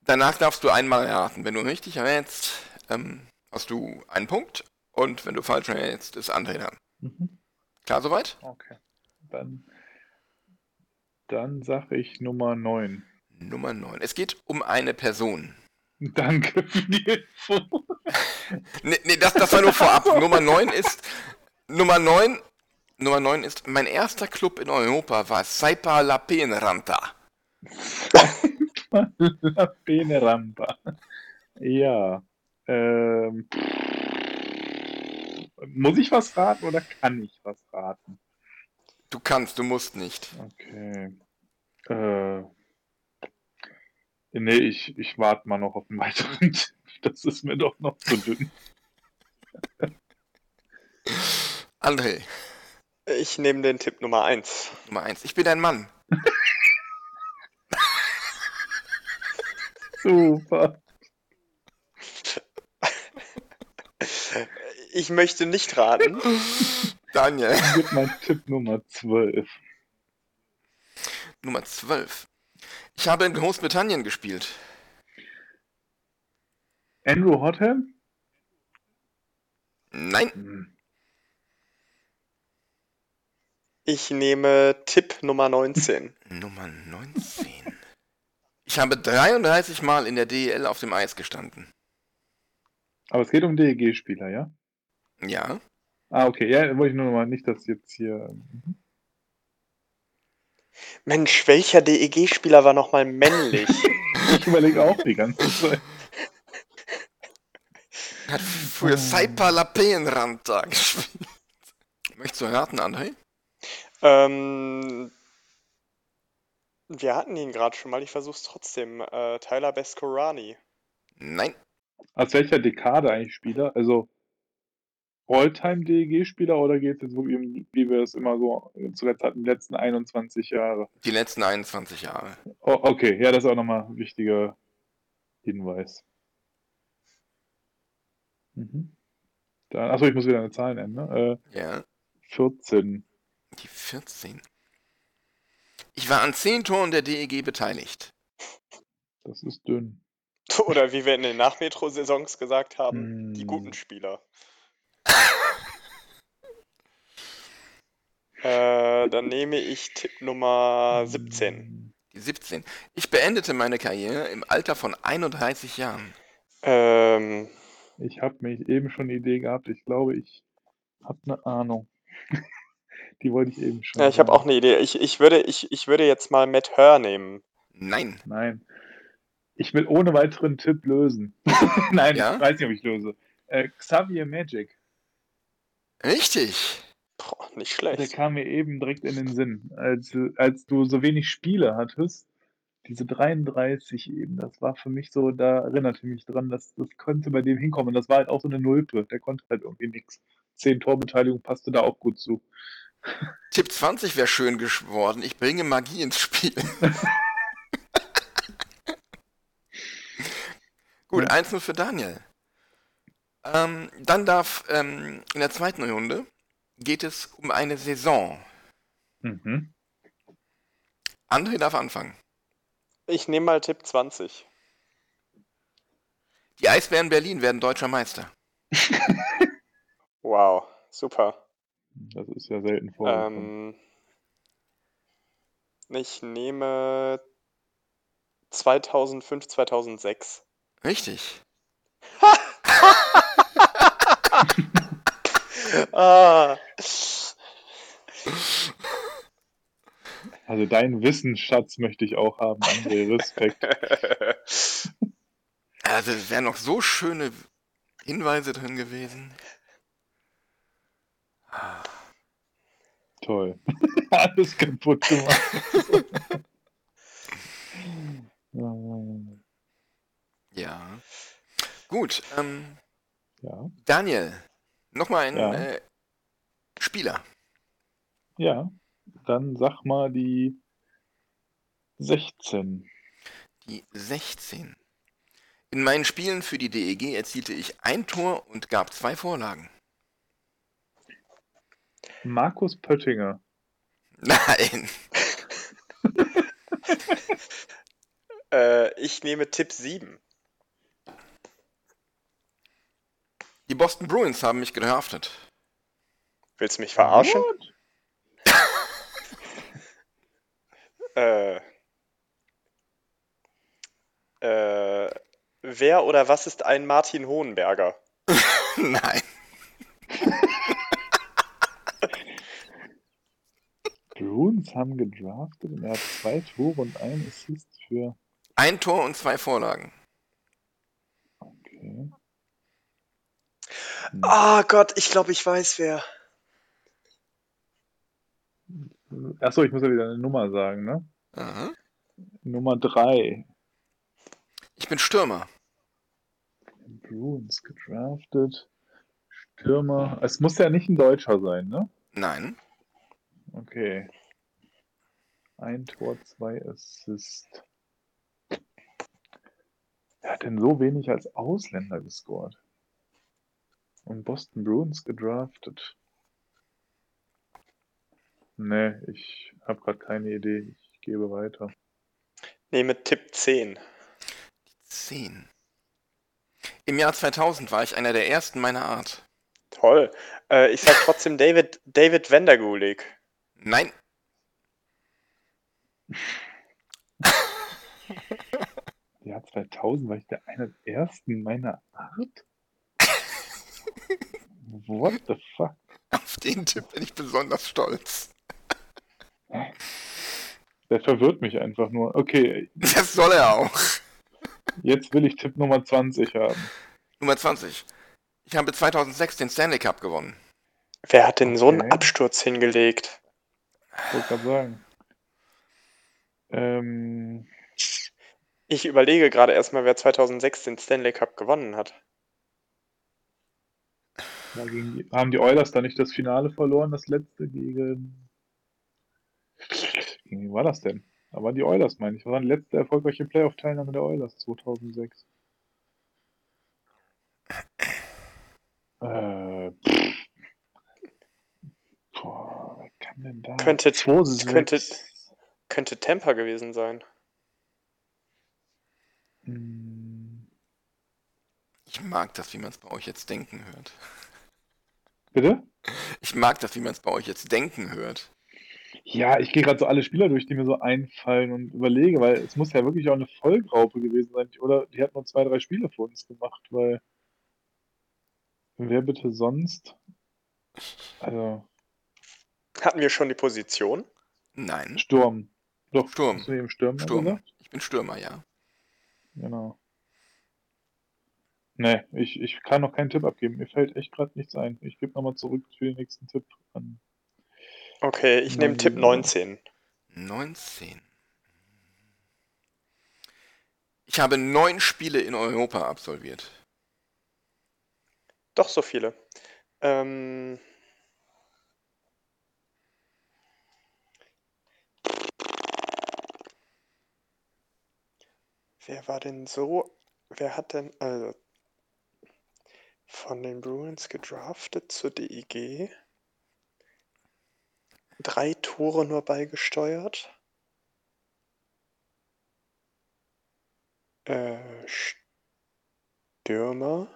danach darfst du einmal erraten. Wenn du richtig errätst, ähm, hast du einen Punkt und wenn du falsch errätst, ist André dran.
Mhm.
Klar soweit?
Okay. Dann, dann sage ich Nummer 9.
Nummer 9. Es geht um eine Person.
Danke für die Info.
Nee, nee das, das war nur vorab. Nummer 9 ist. Nummer 9. Nummer 9 ist. Mein erster Club in Europa war Saipa La Penranta.
La Pene Rampa. Ja. Ähm, muss ich was raten oder kann ich was raten?
Du kannst, du musst nicht.
Okay. Äh, nee, ich, ich warte mal noch auf einen weiteren Tipp. Das ist mir doch noch zu dünn.
André,
Ich nehme den Tipp Nummer 1.
Nummer eins. Ich bin ein Mann.
Super.
Ich möchte nicht raten.
Daniel,
Gib mal Tipp Nummer 12.
Nummer 12. Ich habe in Großbritannien gespielt.
Andrew Hotham?
Nein,
Hm.
Ich nehme Tipp Nummer 19.
Nummer 19. Ich habe 33 Mal in der DEL auf dem Eis gestanden.
Aber es geht um DEG-Spieler, ja?
Ja,
Ah, okay. Ja, wollte ich nur noch mal nicht, dass jetzt hier. mhm.
Mensch, welcher DEG-Spieler war nochmal männlich?
Ich überlege auch die ganze Zeit.
hat früher Saipa Lapeenrand da gespielt. Möchtest du raten, André?
ähm, wir hatten ihn gerade schon mal, ich versuch's trotzdem. Äh, Tyler Beskorani.
Nein,
Aus welcher Dekade eigentlich Spieler? Also All-Time-DEG-Spieler oder geht es jetzt wirklich um, wie wir es immer so zuletzt hatten, die letzten 21 Jahre?
die letzten 21 Jahre.
Oh, okay, ja, das ist auch nochmal ein wichtiger Hinweis. Mhm. Dann, achso, ich muss wieder eine Zahl nennen, ne?
Ja,
Äh, 14.
die 14. Ich war an 10 Toren der DEG beteiligt.
Das ist dünn.
Oder wie wir in den Nachmetro-Saisons gesagt haben, die
Hm.
guten Spieler. äh, dann nehme ich Tipp Nummer 17.
Die 17. Ich beendete meine Karriere im Alter von 31 Jahren.
Ähm,
Ich habe mich eben schon eine Idee gehabt. Ich glaube, ich habe eine Ahnung. Die wollte ich eben schon.
ja, ich habe auch eine Idee. Ich, ich, würde, ich, ich würde jetzt mal Matt Hör nehmen.
Nein.
Nein. Ich will ohne weiteren Tipp lösen. Nein,
Ja?
ich weiß nicht, ob ich löse. Äh, Xavier Magic.
Richtig.
Boah, nicht
Der
schlecht.
kam mir eben direkt in den Sinn. Als, als du so wenig Spiele hattest, diese 33 eben, das war für mich so, da erinnerte mich dran, dass das könnte bei dem hinkommen. Und das war halt auch so eine Nulpe. Der konnte halt irgendwie nichts. Zehn Torbeteiligung passte da auch gut zu.
Tipp 20 wäre schön geworden. Ich bringe Magie ins Spiel. Gut,
Ja.
1-0 für Daniel. Ähm, dann darf ähm, in der zweiten Runde geht es um eine Saison.
Mhm.
André darf anfangen.
Ich nehme mal Tipp 20.
Die Eisbären Berlin werden deutscher Meister.
Wow, super.
Das ist ja selten vorgekommen.
Ähm, ich nehme 2005, 2006.
Richtig.
Ah.
Also deinen Wissensschatz möchte ich auch haben, André. Respekt.
Also es wären noch so schöne Hinweise drin gewesen.
Toll. Alles kaputt gemacht.
Ja. Gut, ähm,
ja,
Daniel, nochmal ein
Ja.
äh, Spieler.
ja. Dann sag mal die 16.
Die 16. In meinen Spielen für die DEG erzielte ich ein Tor und gab zwei Vorlagen.
Markus Pöttinger.
Nein.
äh, ich nehme Tipp 7.
Die Boston Bruins haben mich gedraftet.
Willst du mich verarschen?
What?
Äh, äh, wer oder was ist ein Martin Hohenberger?
Nein.
Bruins haben gedraftet und er hat zwei Tore und einen Assist für.
Ein Tor und zwei Vorlagen.
Okay.
Ah Gott, ich glaube, ich weiß wer.
Achso, ich muss ja wieder eine Nummer sagen, ne?
Aha.
Nummer 3.
Ich bin Stürmer.
Bruins gedraftet. Stürmer. Es muss ja nicht ein Deutscher sein, ne?
Nein.
Okay. Ein Tor, zwei Assist. Wer hat denn so wenig als Ausländer gescored? Und Boston Bruins gedraftet. Ne, ich habe gerade keine Idee. Ich gebe weiter.
Nee, mit Tipp 10.
10. Im Jahr 2000 war ich einer der ersten meiner Art.
Toll. Äh, ich sag trotzdem David, David Vandergulik.
Nein.
Jahr 2000 war ich der einer der ersten meiner Art? What the fuck?
Auf den Tipp bin ich besonders stolz.
Der verwirrt mich einfach nur. Okay,
Das soll er auch.
jetzt will ich Tipp Nummer 20 haben.
Nummer 20. Ich habe 2006 den Stanley Cup gewonnen.
Wer hat denn so einen
Okay.
Absturz hingelegt?
Ich wollte gerade sagen. Ähm,
Ich überlege gerade erstmal, wer 2006 den Stanley Cup gewonnen hat.
Gegen die, haben die Oilers da nicht das Finale verloren, das letzte gegen. Gegen wen war das denn? Da waren die Oilers, meine ich. Das war die letzte erfolgreiche Playoff-Teilnahme der Oilers 2006. Äh. Boah, wer kann denn da?
Könnte,
2006?
könnte, könnte Tampa gewesen sein.
Hm,
Ich mag das, wie man es bei euch jetzt denken hört.
Bitte?
Ich mag das, wie man es bei euch jetzt denken hört.
Ja, ich gehe gerade so alle Spieler durch, die mir so einfallen und überlege, weil es muss ja wirklich auch eine Vollgraupe gewesen sein. Oder die hat nur zwei, drei Spiele für uns gemacht, weil wer bitte sonst? Also
Hatten wir schon die Position?
Nein.
Sturm. Doch,
Sturm.
Hast du eben Sturm,
Sturm.
gesagt?
Ich bin Stürmer, ja.
Genau. Nee, ich, ich kann noch keinen Tipp abgeben. Mir fällt echt gerade nichts ein. Ich gebe nochmal zurück für den nächsten Tipp an.
Okay, ich nehme Tipp
ja.
19.
19. Ich habe neun Spiele in Europa absolviert.
Doch so viele. Ähm, wer war denn so? Wer hat denn also von den Bruins gedraftet zur DEG? Drei Tore nur beigesteuert. Äh, Stürmer.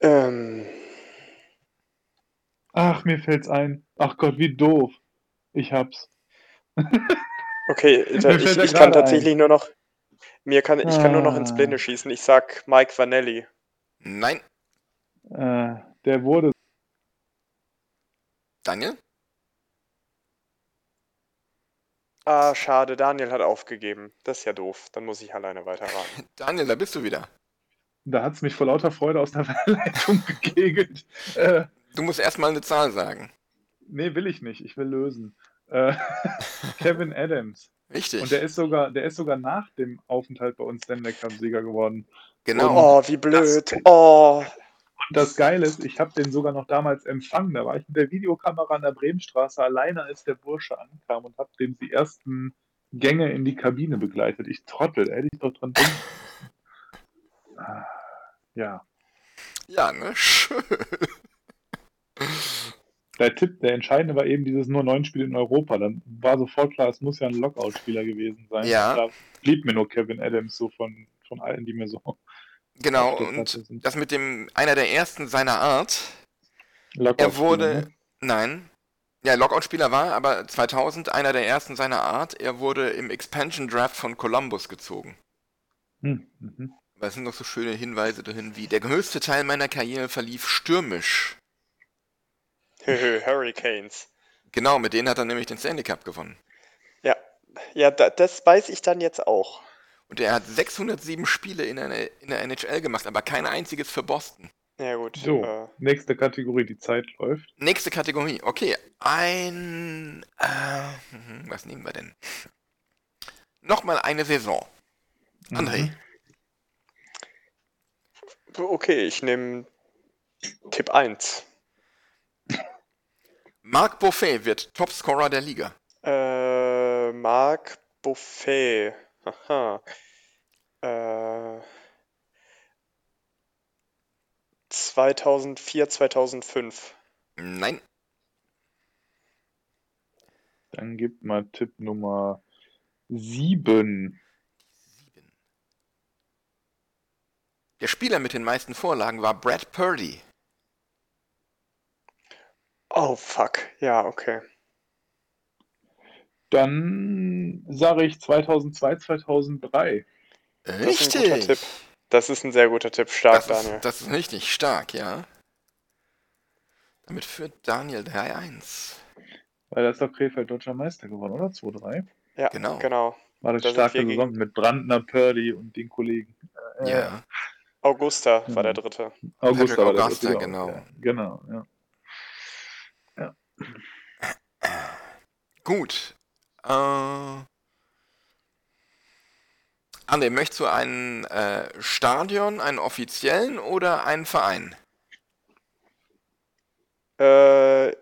Ähm,
Ach, mir fällt's ein. Ach Gott, wie doof. Ich hab's.
okay, da, ich, ich kann tatsächlich nur noch. Mir kann, ich kann nur noch ins
Ah.
Blinde schießen. Ich sag Mike Vanelli.
Nein.
Äh, der wurde
Daniel?
Ah, schade, Daniel hat aufgegeben. Das ist ja doof. Dann muss ich alleine weiterraten.
Daniel, da bist du wieder.
Da hat's mich vor lauter Freude aus der Leitung gekegelt. Äh,
Du musst erstmal eine Zahl sagen.
nee, will ich nicht. Ich will lösen. Äh, Kevin Adams.
Richtig.
Und der ist sogar, der ist sogar nach dem Aufenthalt bei uns Stanley Cup-Sieger geworden.
genau.
Oh, wie blöd. Oh,
Und das Geile ist, ich habe den sogar noch damals empfangen. Da war ich mit der Videokamera an der Bremenstraße alleine, als der Bursche ankam und habe den die ersten Gänge in die Kabine begleitet. Ich trottel, da hätte ich doch dran denken müssen. Ah, Ja,
Ja, ne? Schön.
Der Tipp, der entscheidende war eben dieses nur neun Spiele in Europa. Dann war sofort klar, es muss ja ein Lockout-Spieler gewesen sein.
Ja.
Da blieb mir nur Kevin Adams so von, von allen, die mir so
Genau. Und das mit dem einer der ersten seiner Art. Er
Lockout-Spieler,
wurde.
ne?
Nein. Ja, Lockout-Spieler war, aber 2000 einer der ersten seiner Art. Er wurde im Expansion Draft von Columbus gezogen.
Hm, mhm.
Es sind noch so schöne Hinweise dahin wie: Der größte Teil meiner Karriere verlief stürmisch.
Hurricanes.
Genau, mit denen hat er nämlich den Stanley Cup gewonnen.
Ja, da, das weiß ich dann jetzt auch.
Und er hat 607 Spiele in, eine, in der NHL gemacht, aber kein einziges für Boston.
Ja gut.
So,
Äh,
nächste Kategorie, die Zeit läuft.
Nächste Kategorie. Okay, ein. Äh, mhm, was nehmen wir denn? Nochmal eine Saison. André.
Mhm.
okay, ich nehme Tipp 1.
Marc Buffet wird Topscorer der Liga.
Äh, Marc Buffet. Aha. Äh, 2004, 2005.
Nein.
Dann gibt mal Tipp Nummer 7.
Sieben. Der Spieler mit den meisten Vorlagen war Brad Purdy.
Oh, fuck. Ja, okay.
Dann sage ich 2002, 2003.
Das ist ein guter Tipp. Das ist ein sehr guter Tipp. Stark,
Das
Daniel.
ist, das ist richtig stark, ja. Damit führt Daniel 3-1.
Weil da ist doch Krefeld deutscher Meister geworden, oder? 2-3.
Ja,
genau.
genau.
War das
Da
starke Saison mit Brandner, Purdy und den Kollegen. Äh,
Ja.
Augusta war der dritte.
Augusta
Patrick
war das
Augusta,
dritte,
genau.
Ja, genau, ja.
Gut. Äh, André, möchtest du ein äh, Stadion, einen offiziellen oder einen Verein?
Äh,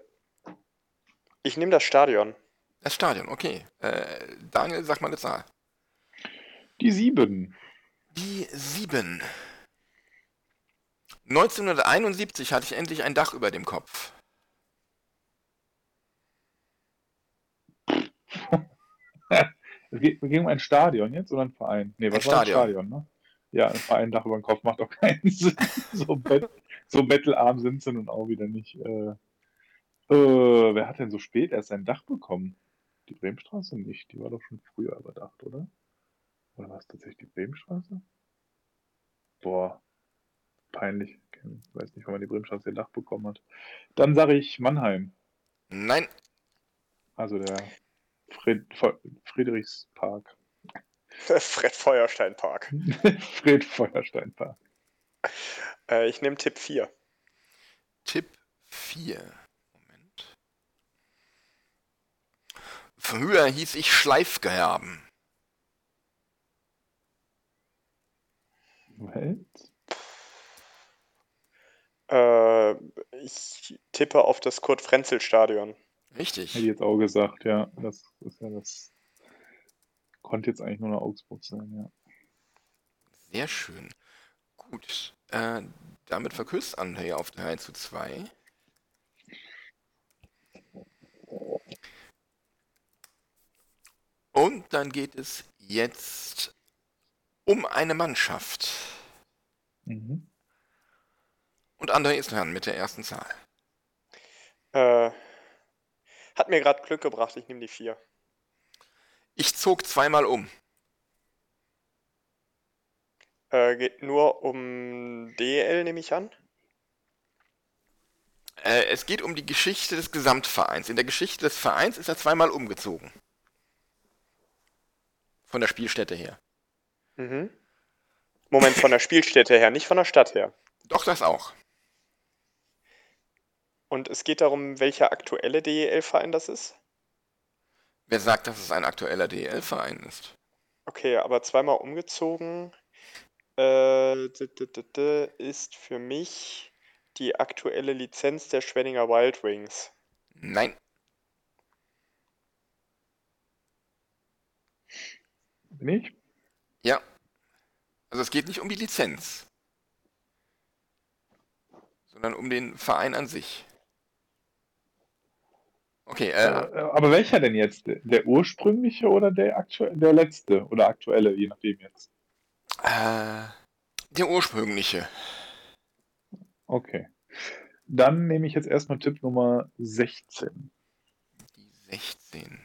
ich nehme das Stadion.
Das Stadion, okay. Äh, Daniel, sag mal eine Zahl.
Die 7.
Die 7. 1971 hatte ich endlich ein Dach über dem Kopf.
Es geht, ging um ein Stadion jetzt oder ein Verein? Nee, was
Ein
war ein
Stadion.
Stadion, ne? Ja, ein Verein Dach über den Kopf macht doch keinen Sinn. So, bet so bettelarm sind sie nun auch wieder nicht. Äh, äh, wer hat denn so spät erst ein Dach bekommen? Die Bremenstraße nicht. Die war doch schon früher überdacht, oder? Oder war es tatsächlich die Bremenstraße? Boah, peinlich. Ich weiß nicht, wann man die Bremenstraße ihr Dach bekommen hat. Dann sage ich Mannheim.
Nein,
Also der Fried Friedrichspark.
Fred Feuerstein Park.
Fred Feuerstein-Park.
Äh, ich nehme Tipp 4.
Tipp 4. Moment. Früher hieß ich Schleifgerben.
Welt?
Äh, ich tippe auf das Kurt-Frenzel-Stadion.
Richtig.
Hätte ich jetzt auch gesagt, ja. Das ist ja das. Konnte jetzt eigentlich nur noch Augsburg sein, ja.
Sehr schön. Gut. Äh, damit verkürzt André auf 3 zu 2. Und dann geht es jetzt um eine Mannschaft.
Mhm.
Und André ist dran mit der ersten Zahl.
Äh, hat mir gerade Glück gebracht. Ich nehme die 4.
Ich zog zweimal um.
Äh, geht nur um DL, nehme ich an.
Äh, es geht um die Geschichte des Gesamtvereins. In der Geschichte des Vereins ist er zweimal umgezogen. Von der Spielstätte her.
Mhm. Moment, von der Spielstätte her, nicht von der Stadt her.
Doch, das auch.
Und es geht darum, welcher aktuelle DEL-Verein das ist?
Wer sagt, dass es ein aktueller DEL-Verein ist?
Okay, aber zweimal umgezogen äh, ist für mich die aktuelle Lizenz der Schwenninger Wild Wings.
Nein.
Bin ich?
Ja. Also es geht nicht um die Lizenz, sondern um den Verein an sich. Okay,
Äh,
äh,
aber welcher denn jetzt? Der ursprüngliche oder der aktuelle, der letzte oder aktuelle, je nachdem jetzt.
äh, der ursprüngliche.
Okay. Dann nehme ich jetzt erstmal Tipp Nummer 16.
Die 16.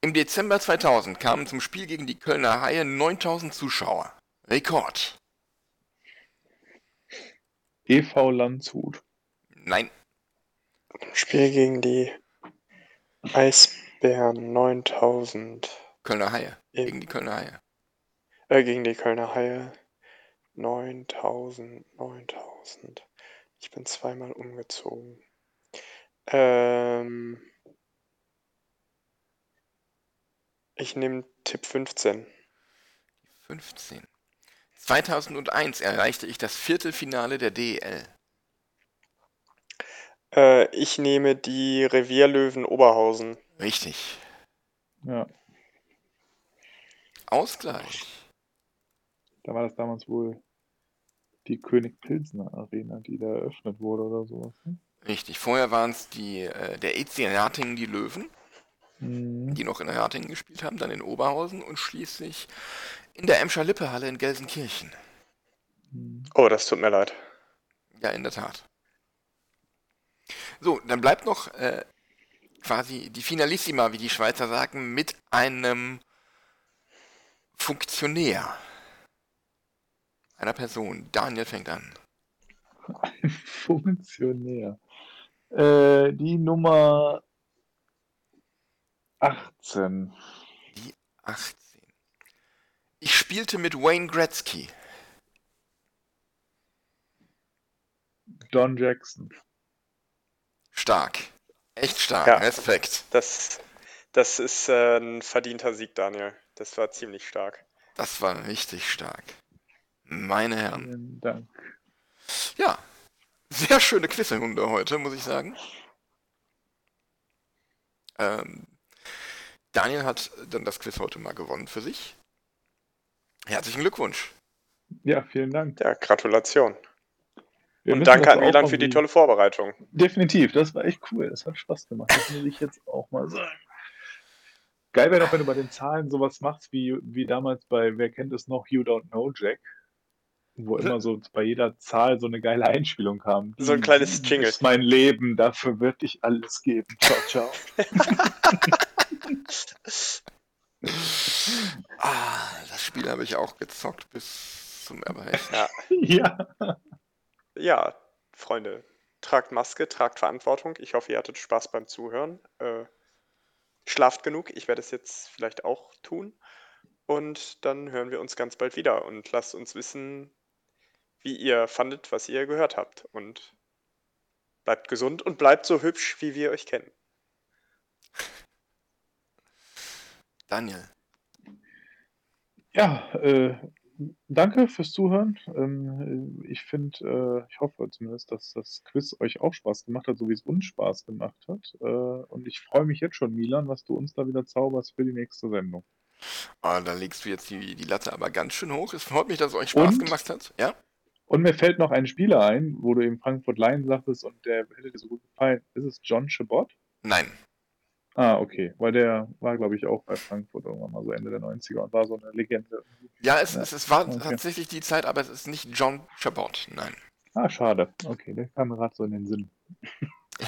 Im Dezember 2000 kamen zum Spiel gegen die Kölner Haie 9000 Zuschauer. Rekord.
EV Landshut.
Nein,
Spiel gegen die Eis. Bären 9000.
Kölner Haie.
Ja.
Gegen die Kölner Haie.
Äh, gegen die Kölner Haie. 9000, 9000. Ich bin zweimal umgezogen. Ähm, ich nehme Tipp 15.
15. 2001 erreichte ich das Viertelfinale der DEL.
Äh, ich nehme die Revierlöwen Oberhausen.
Richtig.
Ja,
Ausgleich.
da war das damals wohl die König Pilsner Arena, die da eröffnet wurde oder sowas. Ne?
Richtig. Vorher waren es die, äh, der EC Ratingen, die Löwen,
Mhm.
die noch in Ratingen gespielt haben, dann in Oberhausen und schließlich in der Emscher Lippehalle in Gelsenkirchen.
Mhm.
Oh, das tut mir leid.
Ja, in der Tat. So, dann bleibt noch äh, quasi die Finalissima, wie die Schweizer sagen, mit einem Funktionär. Einer Person. Daniel fängt an.
Ein Funktionär. Äh, die Nummer 18.
18. Ich spielte mit Wayne Gretzky.
Don Jackson.
Stark. Echt stark.
Ja.
Respekt.
Das, das ist äh, ein verdienter Sieg, Daniel. Das war ziemlich stark.
Das war richtig stark. Meine Herren.
Vielen Dank.
Ja. Sehr schöne Quizrunde heute, muss ich sagen. Ähm, Daniel hat dann das Quiz heute mal gewonnen für sich. Herzlichen Glückwunsch.
Ja, vielen Dank.
Ja, Gratulation.
Wir
Und danke
das
an Milan für die tolle Vorbereitung.
Definitiv, das war echt cool. Das hat Spaß gemacht. Das will ich jetzt auch mal sagen. Geil wäre doch, wenn du bei den Zahlen sowas machst, wie, wie damals bei Wer kennt es noch, You Don't Know Jack. Wo immer so bei jeder Zahl so eine geile Einspielung kam.
So ein kleines Jingle.
ist mein Leben, dafür würde ich alles geben. Ciao, ciao.
Ah, das Spiel habe ich auch gezockt bis zum Erbrechen.
Ja.
ja.
Ja, Freunde, tragt Maske, tragt Verantwortung. Ich hoffe, ihr hattet Spaß beim Zuhören. Äh, schlaft genug. Ich werde es jetzt vielleicht auch tun. Und dann hören wir uns ganz bald wieder und lasst uns wissen, wie ihr fandet, was ihr gehört habt. Und bleibt gesund und bleibt so hübsch, wie wir euch kennen.
Daniel.
Ja, äh, danke fürs Zuhören. Ähm, ich finde, äh, ich hoffe zumindest, dass das Quiz euch auch Spaß gemacht hat, so wie es uns Spaß gemacht hat. Äh, und ich freue mich jetzt schon, Milan, was du uns da wieder zauberst für die nächste Sendung.
Ah, da legst du jetzt die, die Latte aber ganz schön hoch. Es freut mich, dass es euch Spaß
Und?
gemacht hat. Ja?
Und mir fällt noch ein Spieler ein, wo du eben Frankfurt Lion sagtest und der hätte dir so gut gefallen. Ist es John Chabot?
Nein.
Ah, okay. Weil der war, glaube ich, auch bei Frankfurt irgendwann mal so Ende der 90er und war so eine Legende.
Ja, es,
Ja,
es, es war
okay.
tatsächlich die Zeit, aber es ist nicht John Chabot. Nein.
Ah, schade. Okay, der kam mir gerade so in den Sinn.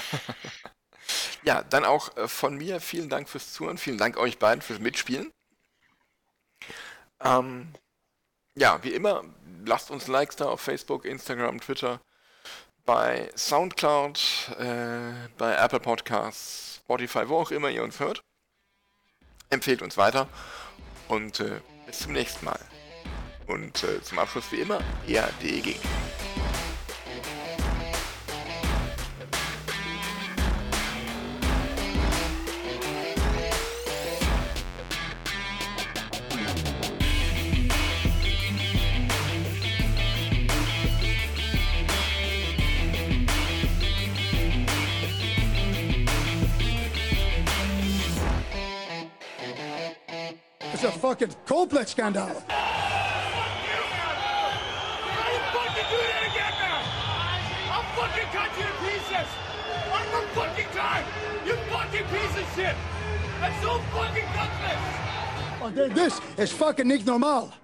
Ja, dann auch äh, von mir vielen Dank fürs Zuhören, vielen Dank euch beiden fürs Mitspielen. Ähm, ja, wie immer, lasst uns Likes da auf Facebook, Instagram, Twitter, bei Soundcloud, äh, bei Apple Podcasts, Spotify, wo auch immer ihr uns hört. Empfehlt uns weiter und äh, bis zum nächsten Mal. Und äh, zum Abschluss wie immer, EADG.
Fucking time. You fucking piece of shit. That's so fucking gutless.
Oh, This is fucking nicht normal.